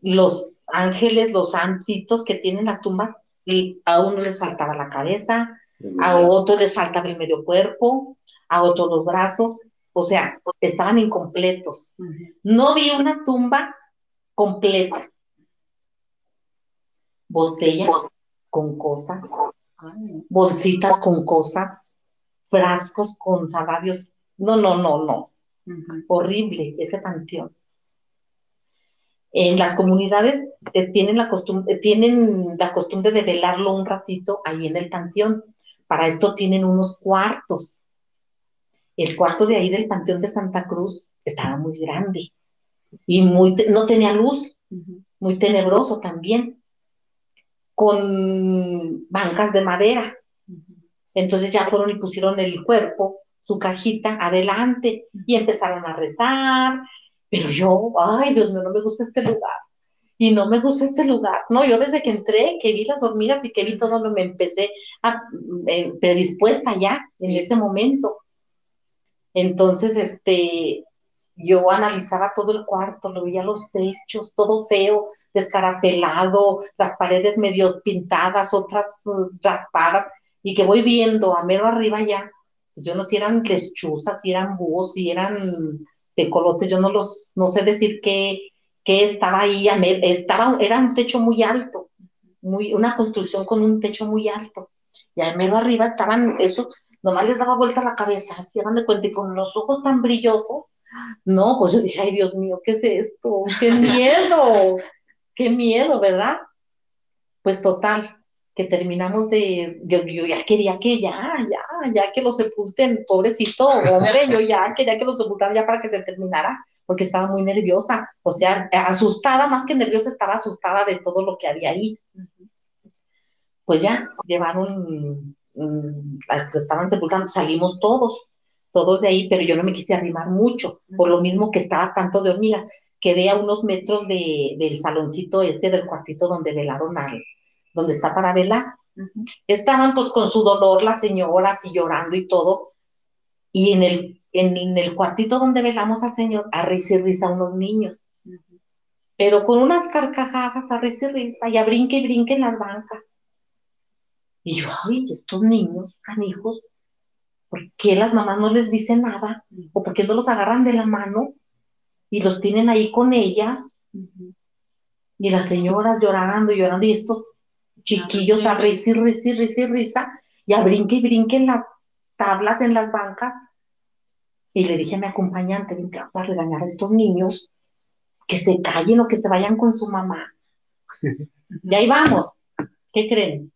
Los ángeles, los santitos que tienen las tumbas, y a uno les faltaba la cabeza, a otros les faltaba el medio cuerpo, a otros los brazos, o sea, estaban incompletos. No vi una tumba completa. Botellas con cosas, bolsitas con cosas, frascos con salarios. No, no, no, no. Horrible ese panteón. En las comunidades eh, tienen, la costumbre, tienen la costumbre de velarlo un ratito ahí en el panteón. Para esto tienen unos cuartos. El cuarto de ahí del panteón de Santa Cruz estaba muy grande y muy no tenía luz, muy tenebroso también, con bancas de madera. Entonces ya fueron y pusieron el cuerpo, su cajita, adelante y empezaron a rezar. Pero yo, ay, Dios mío, no me gusta este lugar. Y no me gusta este lugar. No, yo desde que entré, que vi las hormigas y que vi todo, me empecé a, eh, predispuesta ya en ese momento. Entonces, este, yo analizaba todo el cuarto, lo veía los techos, todo feo, descarapelado, las paredes medio pintadas, otras uh, raspadas, y que voy viendo a mero arriba ya, pues yo no sé si eran lechuzas, si eran búhos, si eran tecolotes, yo no los, no sé decir qué, qué estaba ahí, a mer- estaba, era un techo muy alto, muy, una construcción con un techo muy alto. Y ahí mero arriba estaban esos, nomás les daba vuelta la cabeza, así de cuenta, y con los ojos tan brillosos. No, pues yo dije, ay Dios mío, ¿qué es esto? ¡Qué miedo! ¡Qué miedo, ¿verdad? Pues total, que terminamos de, yo, yo ya quería que ya, ya, ya que lo sepulten, pobrecito, hombre, yo ya quería que lo sepultaran ya para que se terminara, porque estaba muy nerviosa, o sea, asustada, más que nerviosa, estaba asustada de todo lo que había ahí. Pues ya, llevaron, mm, lo estaban sepultando, salimos todos, todos de ahí, pero yo no me quise arrimar mucho, por lo mismo que estaba tanto de hormigas. Quedé a unos metros de, del saloncito ese del cuartito donde velaron al, donde está para velar. Estaban pues con su dolor las señoras y llorando y todo. Y en el, en, el cuartito donde velamos al Señor, a risa y risa unos niños. Pero con unas carcajadas a risa y risa, y a brinque y brinque en las bancas. Y yo, ay, estos niños, canijos, ¿por qué las mamás no les dicen nada? ¿O por qué no los agarran de la mano y los tienen ahí con ellas? Y las señoras llorando y llorando, y estos chiquillos a risa y risa y risa y risa, y a brinque y brinque en las tablas, en las bancas. Y le dije a mi acompañante, vente, vamos a regañar a estos niños, que se callen o que se vayan con su mamá. y ahí vamos. ¿Qué creen?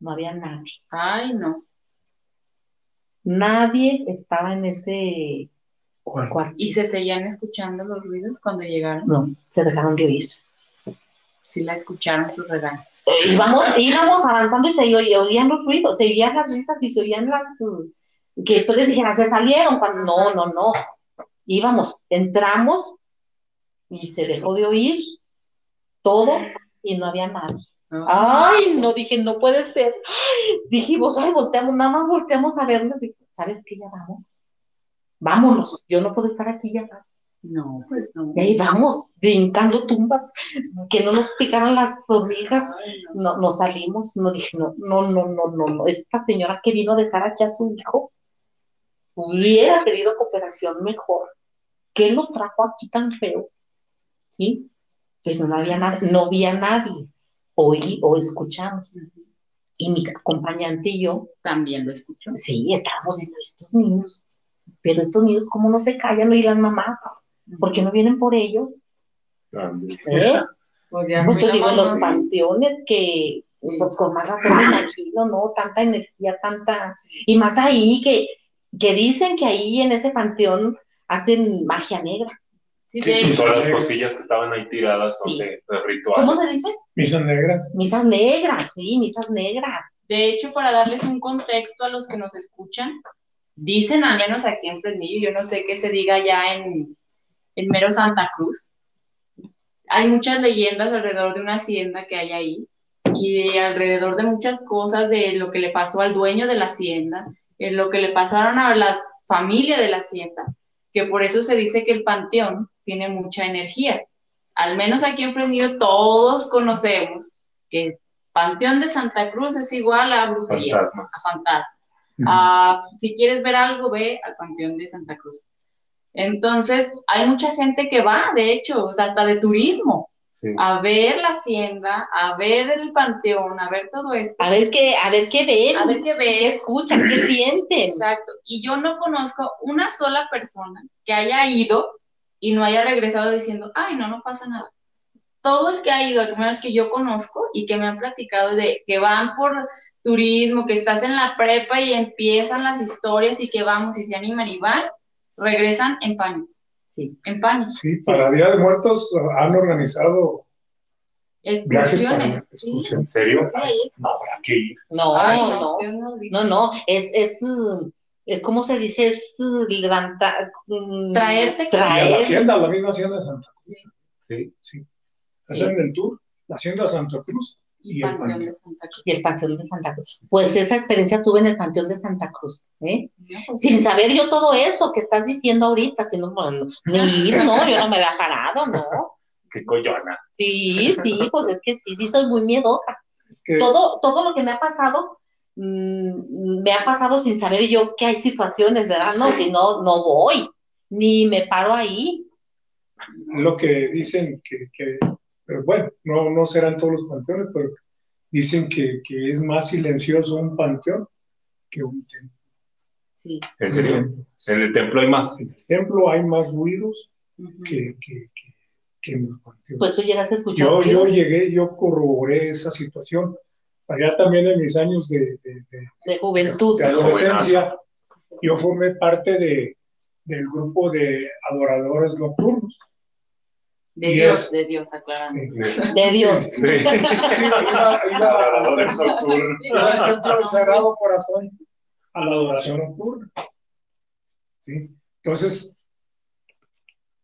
No había nadie. Ay, no. Nadie estaba en ese cuarto. ¿Y se seguían escuchando los ruidos cuando llegaron? No, se dejaron de oír sí la escucharon sus regalos. Íbamos, íbamos avanzando y se oían los ruidos, se oían las risas y se oían las... Mm, que entonces dijeran, se salieron, cuando no, no, no. Íbamos, entramos y se dejó de oír todo y no había nadie. Ay, no, dije, no puede ser. dijimos, ay, volteamos, nada más volteamos a vernos. ¿Sabes qué? Ya vamos. Vámonos, yo no puedo estar aquí ya más. No, pues no. Y ahí vamos, brincando tumbas, que no nos picaran las hormigas. No, nos salimos, no dije, no, no, no, no, no, no. Esta señora que vino a dejar aquí a su hijo hubiera pedido cooperación mejor. ¿Qué lo trajo aquí tan feo? ¿Sí? Pero no había nada, no había nadie. Oí o escuchamos. Y mi acompañante y yo también lo escuchó. Sí, estábamos diciendo estos niños, pero estos niños, ¿cómo no se callan? y las mamás? ¿Por qué no vienen por ellos? ¿Eh? Pues, ya pues te digo, los panteones que, pues con más razón me imagino, ¿no? Tanta energía, tanta... Y más ahí que, que dicen que ahí en ese panteón hacen magia negra. Sí, y son las cosillas que estaban ahí tiradas son de, ritual. ¿Cómo se dice? Misas negras. Misas negras, sí, misas negras. De hecho, para darles un contexto a los que nos escuchan, dicen al menos aquí en Fresnillo, yo no sé qué se diga ya en, en mero Santa Cruz. Hay muchas leyendas alrededor de una hacienda que hay ahí y alrededor de muchas cosas de lo que le pasó al dueño de la hacienda, de lo que le pasaron a la familia de la hacienda, que por eso se dice que el panteón tiene mucha energía. Al menos aquí en Prendido todos conocemos que el panteón de Santa Cruz es igual a brujerías, a fantasmas. Ah, si quieres ver algo, ve al panteón de Santa Cruz. Entonces, hay mucha gente que va, de hecho, hasta de turismo, a ver la hacienda, a ver el panteón, a ver todo esto. A ver qué, a ver qué ven, a ver qué ven, qué escuchan, qué sienten. Exacto. Y yo no conozco una sola persona que haya ido y no haya regresado diciendo, ay, no, no pasa nada. Todo el que ha ido, al menos que yo conozco y que me han platicado de que van por turismo, que estás en la prepa y empiezan las historias y que vamos y se animan y van, regresan en pánico. Sí, en pánico. Sí, para Día de Muertos han organizado excursiones. Sí. ¿En serio? Sí, No, no, no, no, es, es, es como se dice, es levantar, mm, traerte, traer. La hacienda, la misma hacienda de Santa Cruz. Sí, sí. Hacen el tour, la hacienda de Santa Cruz y, el Panteón de Santa Cruz. Y el Panteón de Santa Cruz. Pues esa experiencia tuve en el Panteón de Santa Cruz, ¿eh? Pues Sin saber yo todo eso que estás diciendo ahorita, sino, bueno, ni no, yo no me había parado, ¿no? Qué collona. Sí, sí, pues es que sí, sí soy muy miedosa. todo, todo lo que me ha pasado, mmm, me ha pasado sin saber yo que hay situaciones, ¿verdad? No, si no, no voy, ni me paro ahí. Lo que dicen que, que pero bueno, no, no serán todos los panteones, pero dicen que, que es más silencioso un panteón que un templo. Sí. ¿En serio? En el templo hay más. En el templo hay más ruidos que, que, que, que en los panteones. Pues tú llegaste a escuchar. yo, yo llegué, yo corroboré esa situación. Allá también en mis años de, de- de- de juventud. de adolescencia, yo formé parte de, del grupo de adoradores nocturnos. De Dios, es- de Dios, aclarando. De Dios. Sí. Sí, iba, iba Sagrado Corazón a la adoración nocturna. ¿Sí? Entonces,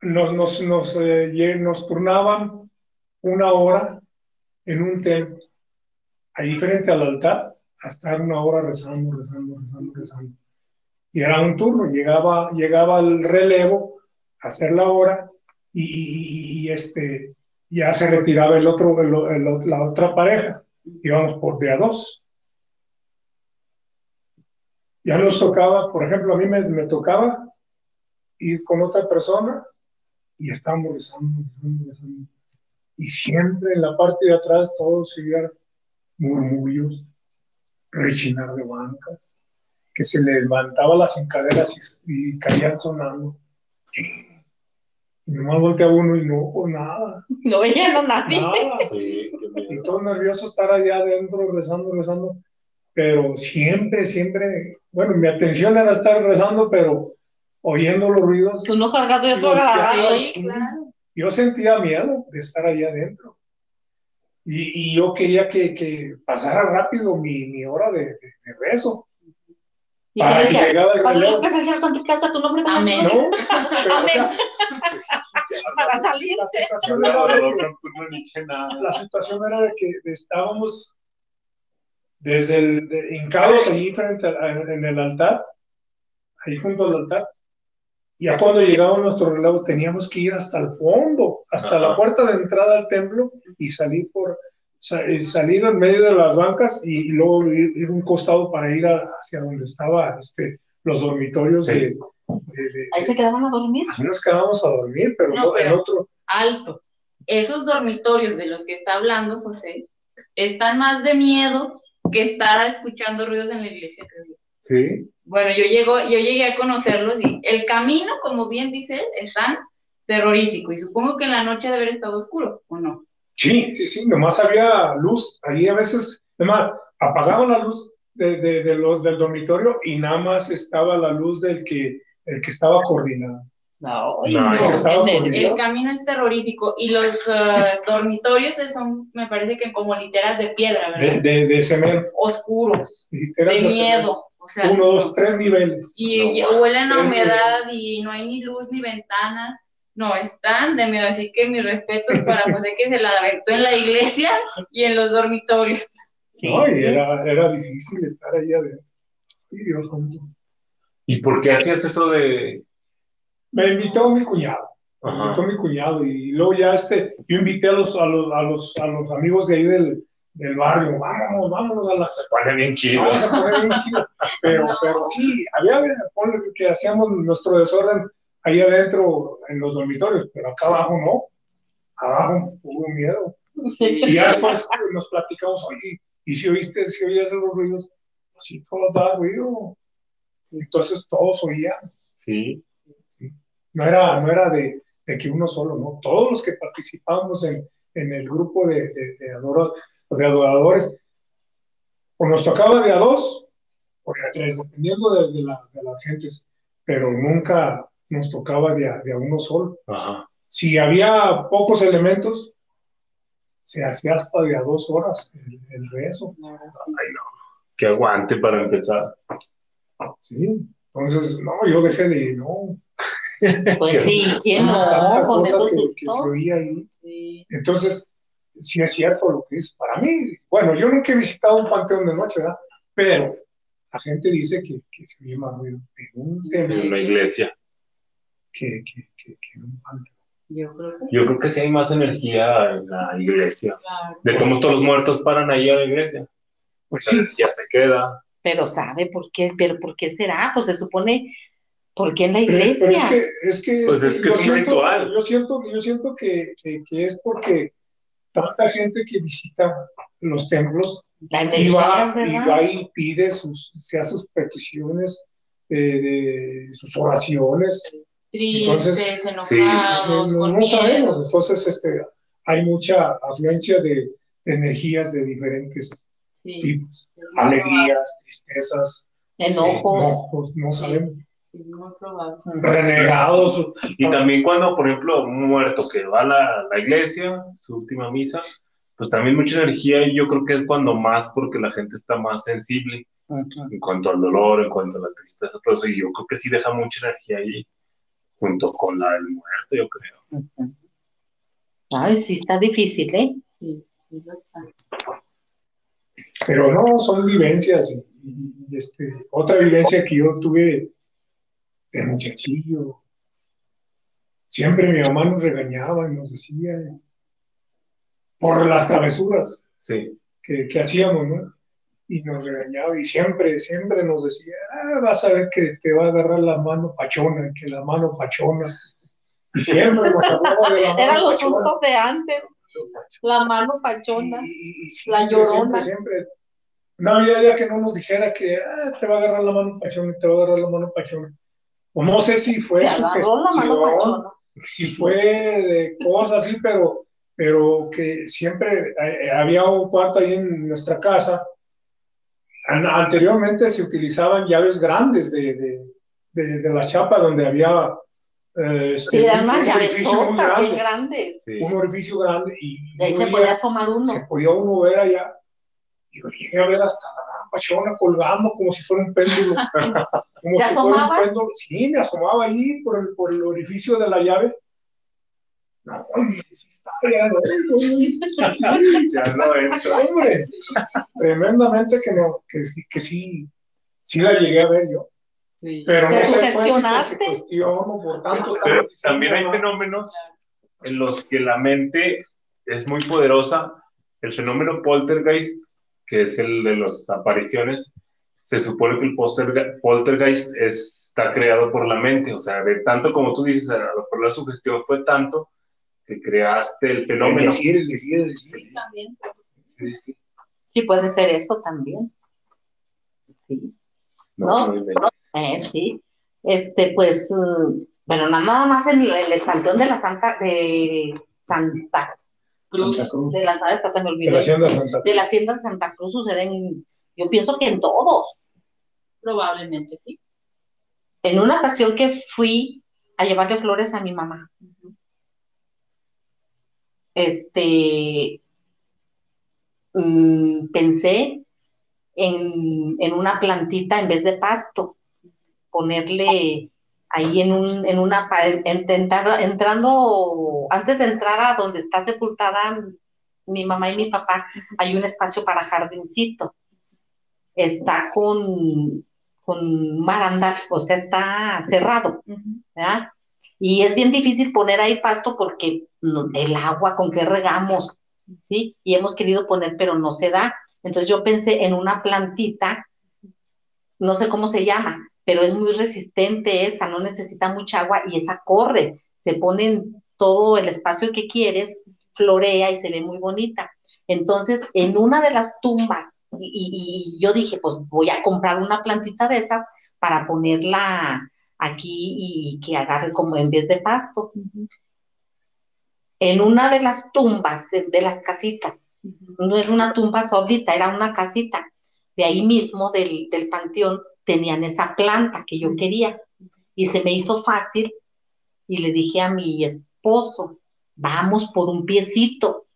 nos, nos, nos, eh, nos turnaban una hora en un templo, ahí frente al altar, a estar una hora rezando, rezando, rezando, rezando. Y era un turno, llegaba, llegaba el relevo a hacer la hora y, y- y- este, ya se retiraba el otro, el- el- la otra pareja. Íbamos por de a dos. Ya nos tocaba, por ejemplo, a mí me, me tocaba ir con otra persona y estábamos rezando, rezando, rezando. Y siempre en la parte de atrás todos seguían murmullos, rechinar de bancas, que se le levantaba las encaderas y, y caían sonando. Y nomás volteaba uno y no, pues nada, No veían a nadie. nada. Sí, Y todo nervioso estar allá adentro rezando, rezando. Pero siempre, siempre, bueno, mi atención era estar rezando, pero oyendo los ruidos, Tú no cargando eso No, ya, agradable. Sí, claro. yo sentía miedo de estar allá adentro. Y, y yo quería que, que pasara rápido mi, mi hora de, de- de rezo. Y Para que pues contestar tu nombre para Amén. ¿No? O sea, para salir. la situación era de que- Adorador nocturno ni que nada. la situación era de que estábamos desde el de- hincados ahí frente a- en el altar, ahí junto al altar, y ya cuando llegaba nuestro reloj teníamos que ir hasta el fondo, hasta Ajá. la puerta de entrada al templo y salir por salir en medio de las bancas y, y luego ir, ir un costado para ir a- hacia donde estaba este, los dormitorios Sí. de, de- de- Ahí se quedaban a dormir. ahí nos quedábamos a dormir, pero No, no, en otro Alto. Esos dormitorios de los que está hablando José están más de miedo que estar escuchando ruidos en la iglesia. Sí. Bueno, yo, llego, yo llegué a conocerlos y el camino, como bien dice, él, es tan terrorífico y supongo que en la noche debe haber estado oscuro, ¿o no? Sí, sí, sí, nomás había luz. Ahí a veces, además, apagaban la luz de, de- de los, del dormitorio y nada más estaba la luz del que, el que estaba coordinado. No. El camino es terrorífico y los eh, dormitorios son, me parece que como literas de piedra, De, ¿verdad? de, de cemento. Oscuros, eran de miedo, o sea, Uno, dos, tres niveles. y, No, y huelen a humedad y no hay ni luz ni ventanas. No, están de miedo, así que mis respetos para José que se la aventó en la iglesia y en los dormitorios. Sí, ¿no? Y sí. era, era difícil estar ahí adentro. Y Dios santo. ¿Y por qué hacías eso de.? Me invitó mi cuñado. Me invitó mi cuñado. Y luego ya este, yo invité a los, a los, a los, a los amigos de ahí del, del barrio. Vámonos, vámonos a las Se pone bien chido. Vamos a poner bien chido. Pero, No. pero sí, había que hacíamos nuestro desorden ahí adentro en los dormitorios, pero acá abajo no. Abajo hubo miedo. Y ya después nos platicamos, oye, ¿y si oíste, si oías los ruidos? Pues sí, todo daba ruido. Entonces todos oían. Sí. No era, no era de, de que uno solo, ¿no? Todos los que participábamos en, en el grupo de, de, de de adoradores, o nos tocaba de a dos o de a tres, dependiendo de, de la- de las gentes, pero nunca nos tocaba de a, de a uno solo. Ajá. Si había pocos elementos, se hacía hasta de a dos horas el, el rezo, Ay, no. Que aguante para empezar. ¿sí? Entonces, no, yo dejé de ir, no. Pues sí, ¿quién Tanta no? Con cosa eso que, que se oía ahí. Sí. Entonces, sí es cierto lo que dice. Para mí, bueno, yo nunca he visitado un panteón de noche, ¿verdad? Pero la gente dice que, que se oye más ruido en un templo En una iglesia. Que, que, que, que un panteón. Yo creo que sí. Yo creo que sí hay más energía en la iglesia. Claro. De todos todos los muertos paran ahí a la iglesia. Pues La sí, energía se queda. Pero sabe por qué, pero por qué será, pues se supone, ¿por qué en la iglesia? pero es que, es que, Pues es que yo, es un siento, ritual. yo siento, yo siento que, que, que es porque tanta gente que visita los templos y va, y va y pide sus, sea sus peticiones, eh, de sus oraciones. Tristes, Entonces, sí, enojados, no, con no miedo. sabemos. Entonces, este, hay mucha afluencia de, de energías de diferentes Sí, tipos. Alegrías, tristezas, Enojos. enojos, no sabemos. muy probable. Renegados. Y también cuando, por ejemplo, un muerto que va a la, la iglesia, su última misa, pues también mucha energía y yo creo que es cuando más porque la gente está más sensible en cuanto al dolor, en cuanto a la tristeza, todo eso, y yo creo que sí deja mucha energía ahí, junto con la del muerto, yo creo. Ay, sí, está difícil, ¿eh? Sí, sí lo está. Pero no, son vivencias. Y, y- y, este, otra vivencia que yo tuve de muchachillo. Siempre mi mamá nos regañaba y nos decía por las travesuras Sí, que, que hacíamos, ¿no? Y nos regañaba y siempre, siempre nos decía, "Ah, vas a ver que te va a agarrar la mano pachona, que la mano pachona. Y siempre nos hablaba de la mano Eran los sustos de antes. La mano pachona. Y, y- y La siempre, llorona. Siempre, siempre. No había día que no nos dijera que ah, te va a agarrar la mano pachona, te va a agarrar la mano pachona. O no sé si fue su gestión, si fue de cosas así, pero, pero que siempre eh, había un cuarto ahí en nuestra casa. An- Anteriormente se utilizaban llaves grandes de, de, de, de la chapa donde había eh, este, Sí, eran un unas orificio muy llavesotas bien grande, grandes. sí. un orificio grande y De ahí se podía asomar uno. se podía uno ver allá. Y yo llegué a ver hasta la pachona colgando como si fuera un péndulo. Como ¿Te si fuera un péndulo. Sí, me asomaba ahí por el, por el orificio de la llave. No, y sí está, ya no, Ya no entra. hombre, tremendamente que no, que, sí- que sí, sí la llegué a ver yo. Sí. Pero no sé se cuestiono por tantos Pero años. también hay fenómenos en los que la mente es muy poderosa. El fenómeno poltergeist, que es el de las apariciones, se supone que el polterge- poltergeist está creado por la mente. O sea, de tanto como tú dices, a lo mejor la sugestión fue tanto que creaste el El fenómeno. decir, el decir, el decir. Sí, también. Sí, sí. Sí, puede ser eso también. Sí, No, ¿No? eh, sí. Este, pues, mm, bueno, nada más en el, el panteón de la Santa, de Santa Cruz, Santa Cruz. de la, me De olvidó. la hacienda Santa De la hacienda de Santa Cruz suceden, yo pienso que en todo. Probablemente sí. En una ocasión que fui a llevarle flores a mi mamá, este, mm, pensé en, en una plantita en vez de pasto, ponerle ahí en, un, en una, en- intentar- entrando, antes de entrar a donde está sepultada mi mamá y mi papá, hay un espacio para jardincito. Está con, con barandal, o sea, está cerrado. ¿verdad? Y es bien difícil poner ahí pasto porque el agua con que regamos, ¿sí? Y hemos querido poner, pero no se da. Entonces yo pensé en una plantita, no sé cómo se llama, pero es muy resistente esa, no necesita mucha agua y esa corre, se pone en todo el espacio que quieres, florea y se ve muy bonita. Entonces, en una de las tumbas, y- y yo dije, pues voy a comprar una plantita de esas para ponerla aquí y que agarre como en vez de pasto. En una de las tumbas, de, de las casitas, no era una tumba solita, era una casita. De ahí mismo del, del panteón tenían esa planta que yo quería. Y se me hizo fácil y le dije a mi esposo, vamos por un piecito.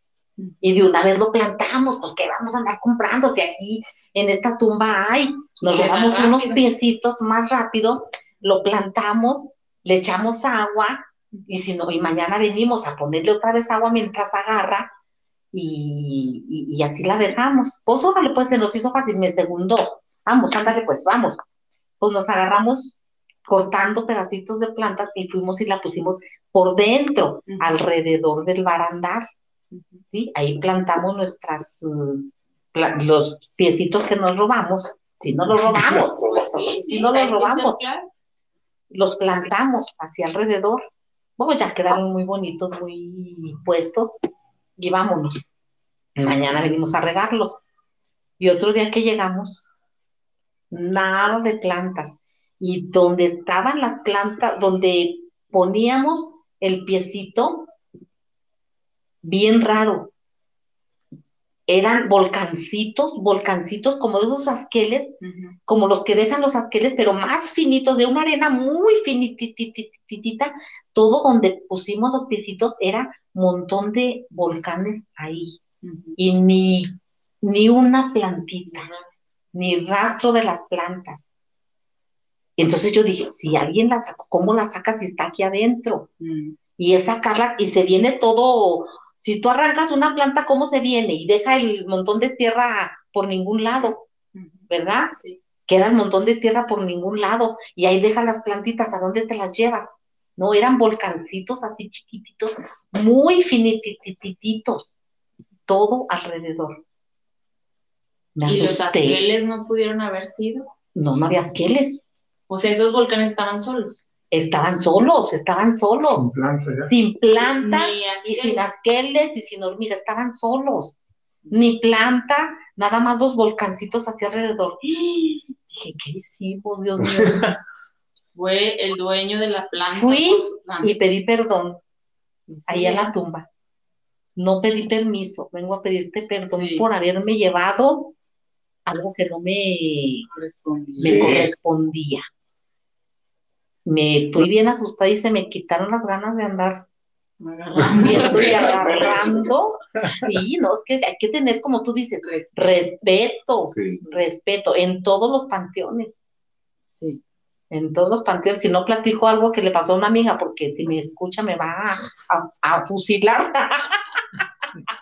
Y de una vez lo plantamos, pues que vamos a andar comprando si aquí en esta tumba hay. Nos llevamos unos piecitos más rápido, lo plantamos, le echamos agua y si no, y mañana venimos a ponerle otra vez agua mientras agarra y, y- y así la dejamos. Pues órale, pues se nos hizo fácil, me segundó. Vamos, ándale, pues vamos. Pues nos agarramos cortando pedacitos de plantas y fuimos y la pusimos por dentro, alrededor del barandal. ¿sí? Ahí plantamos nuestras, mm, pla- los piecitos que nos robamos. Si no los robamos, si no los robamos. Los plantamos hacia alrededor. Bueno, ya quedaron muy bonitos, muy puestos. y vámonos. Mañana venimos a regarlos. Y otro día que llegamos, nada de plantas. Y donde estaban las plantas, donde poníamos el piecito, bien raro. Eran volcancitos, volcancitos como de esos asqueles, como los que dejan los asqueles, pero más finitos, de una arena muy finititita. Todo donde pusimos los piecitos era montón de volcanes ahí. Y ni, ni una plantita, ni rastro de las plantas. Entonces yo dije, si alguien la sacó, ¿cómo la saca si está aquí adentro? Mm. Y es sacarlas y se viene todo, si tú arrancas una planta, ¿cómo se viene? Y deja el montón de tierra por ningún lado, ¿verdad? Sí. Queda el montón de tierra por ningún lado y ahí deja las plantitas, ¿a dónde te las llevas? No, eran volcancitos así chiquititos, muy finitititos, todo alrededor. Me Y los asqueles no pudieron haber sido. No, no había asqueles. O sea, esos volcanes estaban solos. Estaban solos, estaban solos, Sin planta ya. sin planta Ni y sin asqueles y sin hormigas, estaban solos. Ni planta, nada más los volcancitos hacia alrededor. Dije, ¿qué hicimos, Dios mío? Fue el dueño de la planta. Fui. Y pedí perdón ahí a la tumba. No pedí permiso, vengo a pedirte perdón Sí. por haberme llevado algo que no me, Corresponde. me Sí. correspondía. Me fui bien asustada y se me quitaron las ganas de andar viendo y agarrando. Sí, no, es que hay que tener, como tú dices, respeto, Sí. respeto en todos los panteones. Sí. En todos los panteones. Si no platico algo que le pasó a una amiga, porque si me escucha me va a, a- a fusilar.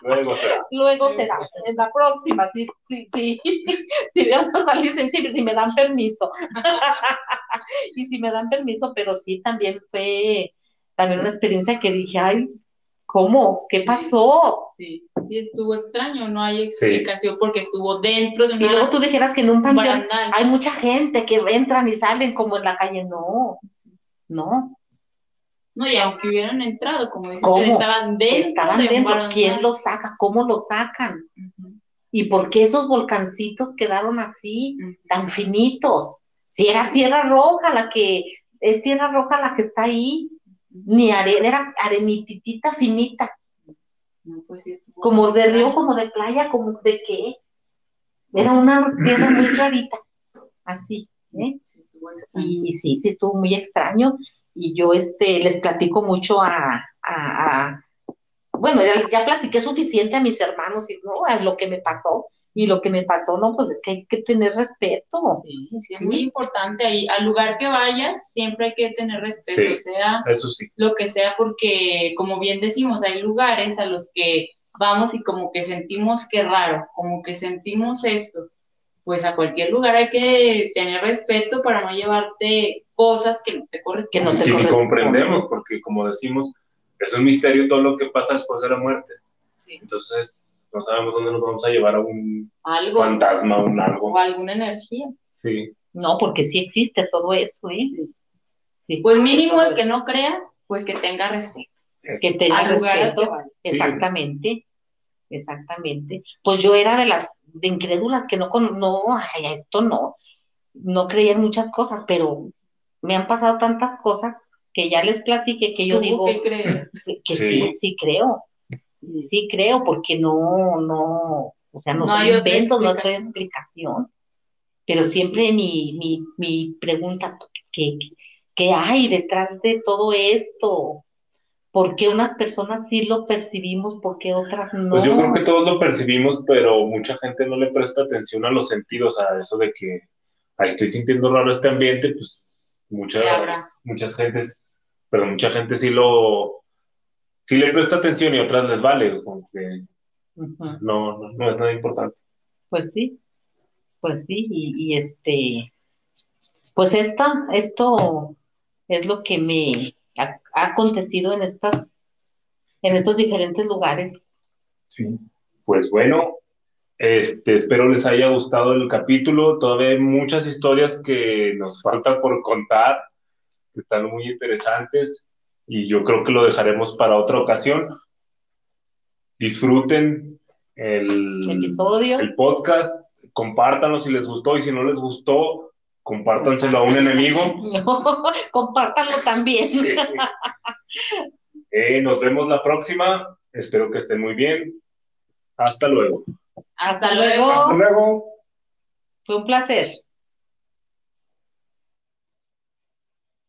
Luego será. Luego será, en la próxima, sí, sí, sí. Si vemos la licencia y si me dan permiso. y si me dan permiso, pero sí también fue también una experiencia que dije, ay, ¿cómo? ¿Qué pasó? Sí, sí estuvo extraño, no hay explicación porque estuvo dentro de Y luego una tú dijeras que en un panteón hay mucha gente que entran y salen como en la calle. No, no, No, y aunque hubieran entrado, como dice ¿Cómo? usted, estaban dentro estaban de dentro. ¿Quién los saca? ¿Cómo los sacan? ¿Y por qué esos volcancitos quedaron así? tan finitos. Si era tierra roja la que, es tierra roja la que está ahí, ni arena, era arenititita finita, No, pues sí como de río, como de playa, como de qué. Era una tierra muy rarita, así, ¿eh? Sí y sí, sí, estuvo muy extraño. Y yo este, les platico mucho a, a- a- bueno, ya, ya platiqué suficiente a mis hermanos y no, a lo que me pasó. Y lo que me pasó, no, pues es que hay que tener respeto. Sí, sí, es Sí. muy importante ahí. Al lugar que vayas, siempre hay que tener respeto, Sí. sea Eso sí. lo que sea, porque como bien decimos, hay lugares a los que vamos y como que sentimos que raro, como que sentimos esto. Pues a cualquier lugar hay que tener respeto para no llevarte cosas que no te Que corresponden. no te Y comprendemos, porque como decimos, es un misterio todo lo que pasa después de la muerte. Sí. Entonces, no sabemos dónde nos vamos a llevar a un Algo fantasma, un algo. o alguna energía. Sí. No, porque sí existe todo eso, ¿eh? Sí. Sí Pues mínimo el que eso. no crea, pues que tenga respeto. es- que tenga Al lugar que respeto. vaya. Exactamente, exactamente. Pues yo era de las de incrédulas que no, con, no, ay, esto no, no creía en muchas cosas, pero me han pasado tantas cosas que ya les platiqué que yo digo que creer. que, que Sí. sí, sí creo, sí, sí creo, porque no, no, o sea, no, No otra inventos, no explicación. explicación. Pero siempre mi, mi, mi pregunta, ¿qué, ¿qué hay detrás de todo esto? ¿Por qué unas personas sí lo percibimos, por qué otras no? Pues yo creo que todos lo percibimos, pero mucha gente no le presta atención a los sentidos, a eso de que ahí estoy sintiendo raro este ambiente, pues muchas, muchas gentes, pero mucha gente sí lo, sí le presta atención y otras les vale, como que no, no, no es nada importante. Pues sí, pues sí, y, y este, pues esta, esto es lo que me ha, ha acontecido en estas, en estos diferentes lugares. Sí. Pues bueno, este, espero les haya gustado el capítulo. Todavía hay muchas historias que nos falta por contar, que están muy interesantes y yo creo que lo dejaremos para otra ocasión. disfruten el, episodio. el podcast, compártanlo si les gustó y si no les gustó, compártanselo a un enemigo. No, compártanlo también. Eh, nos vemos la próxima. Espero que estén muy bien. Hasta luego. Hasta luego. Hasta luego. Fue un placer.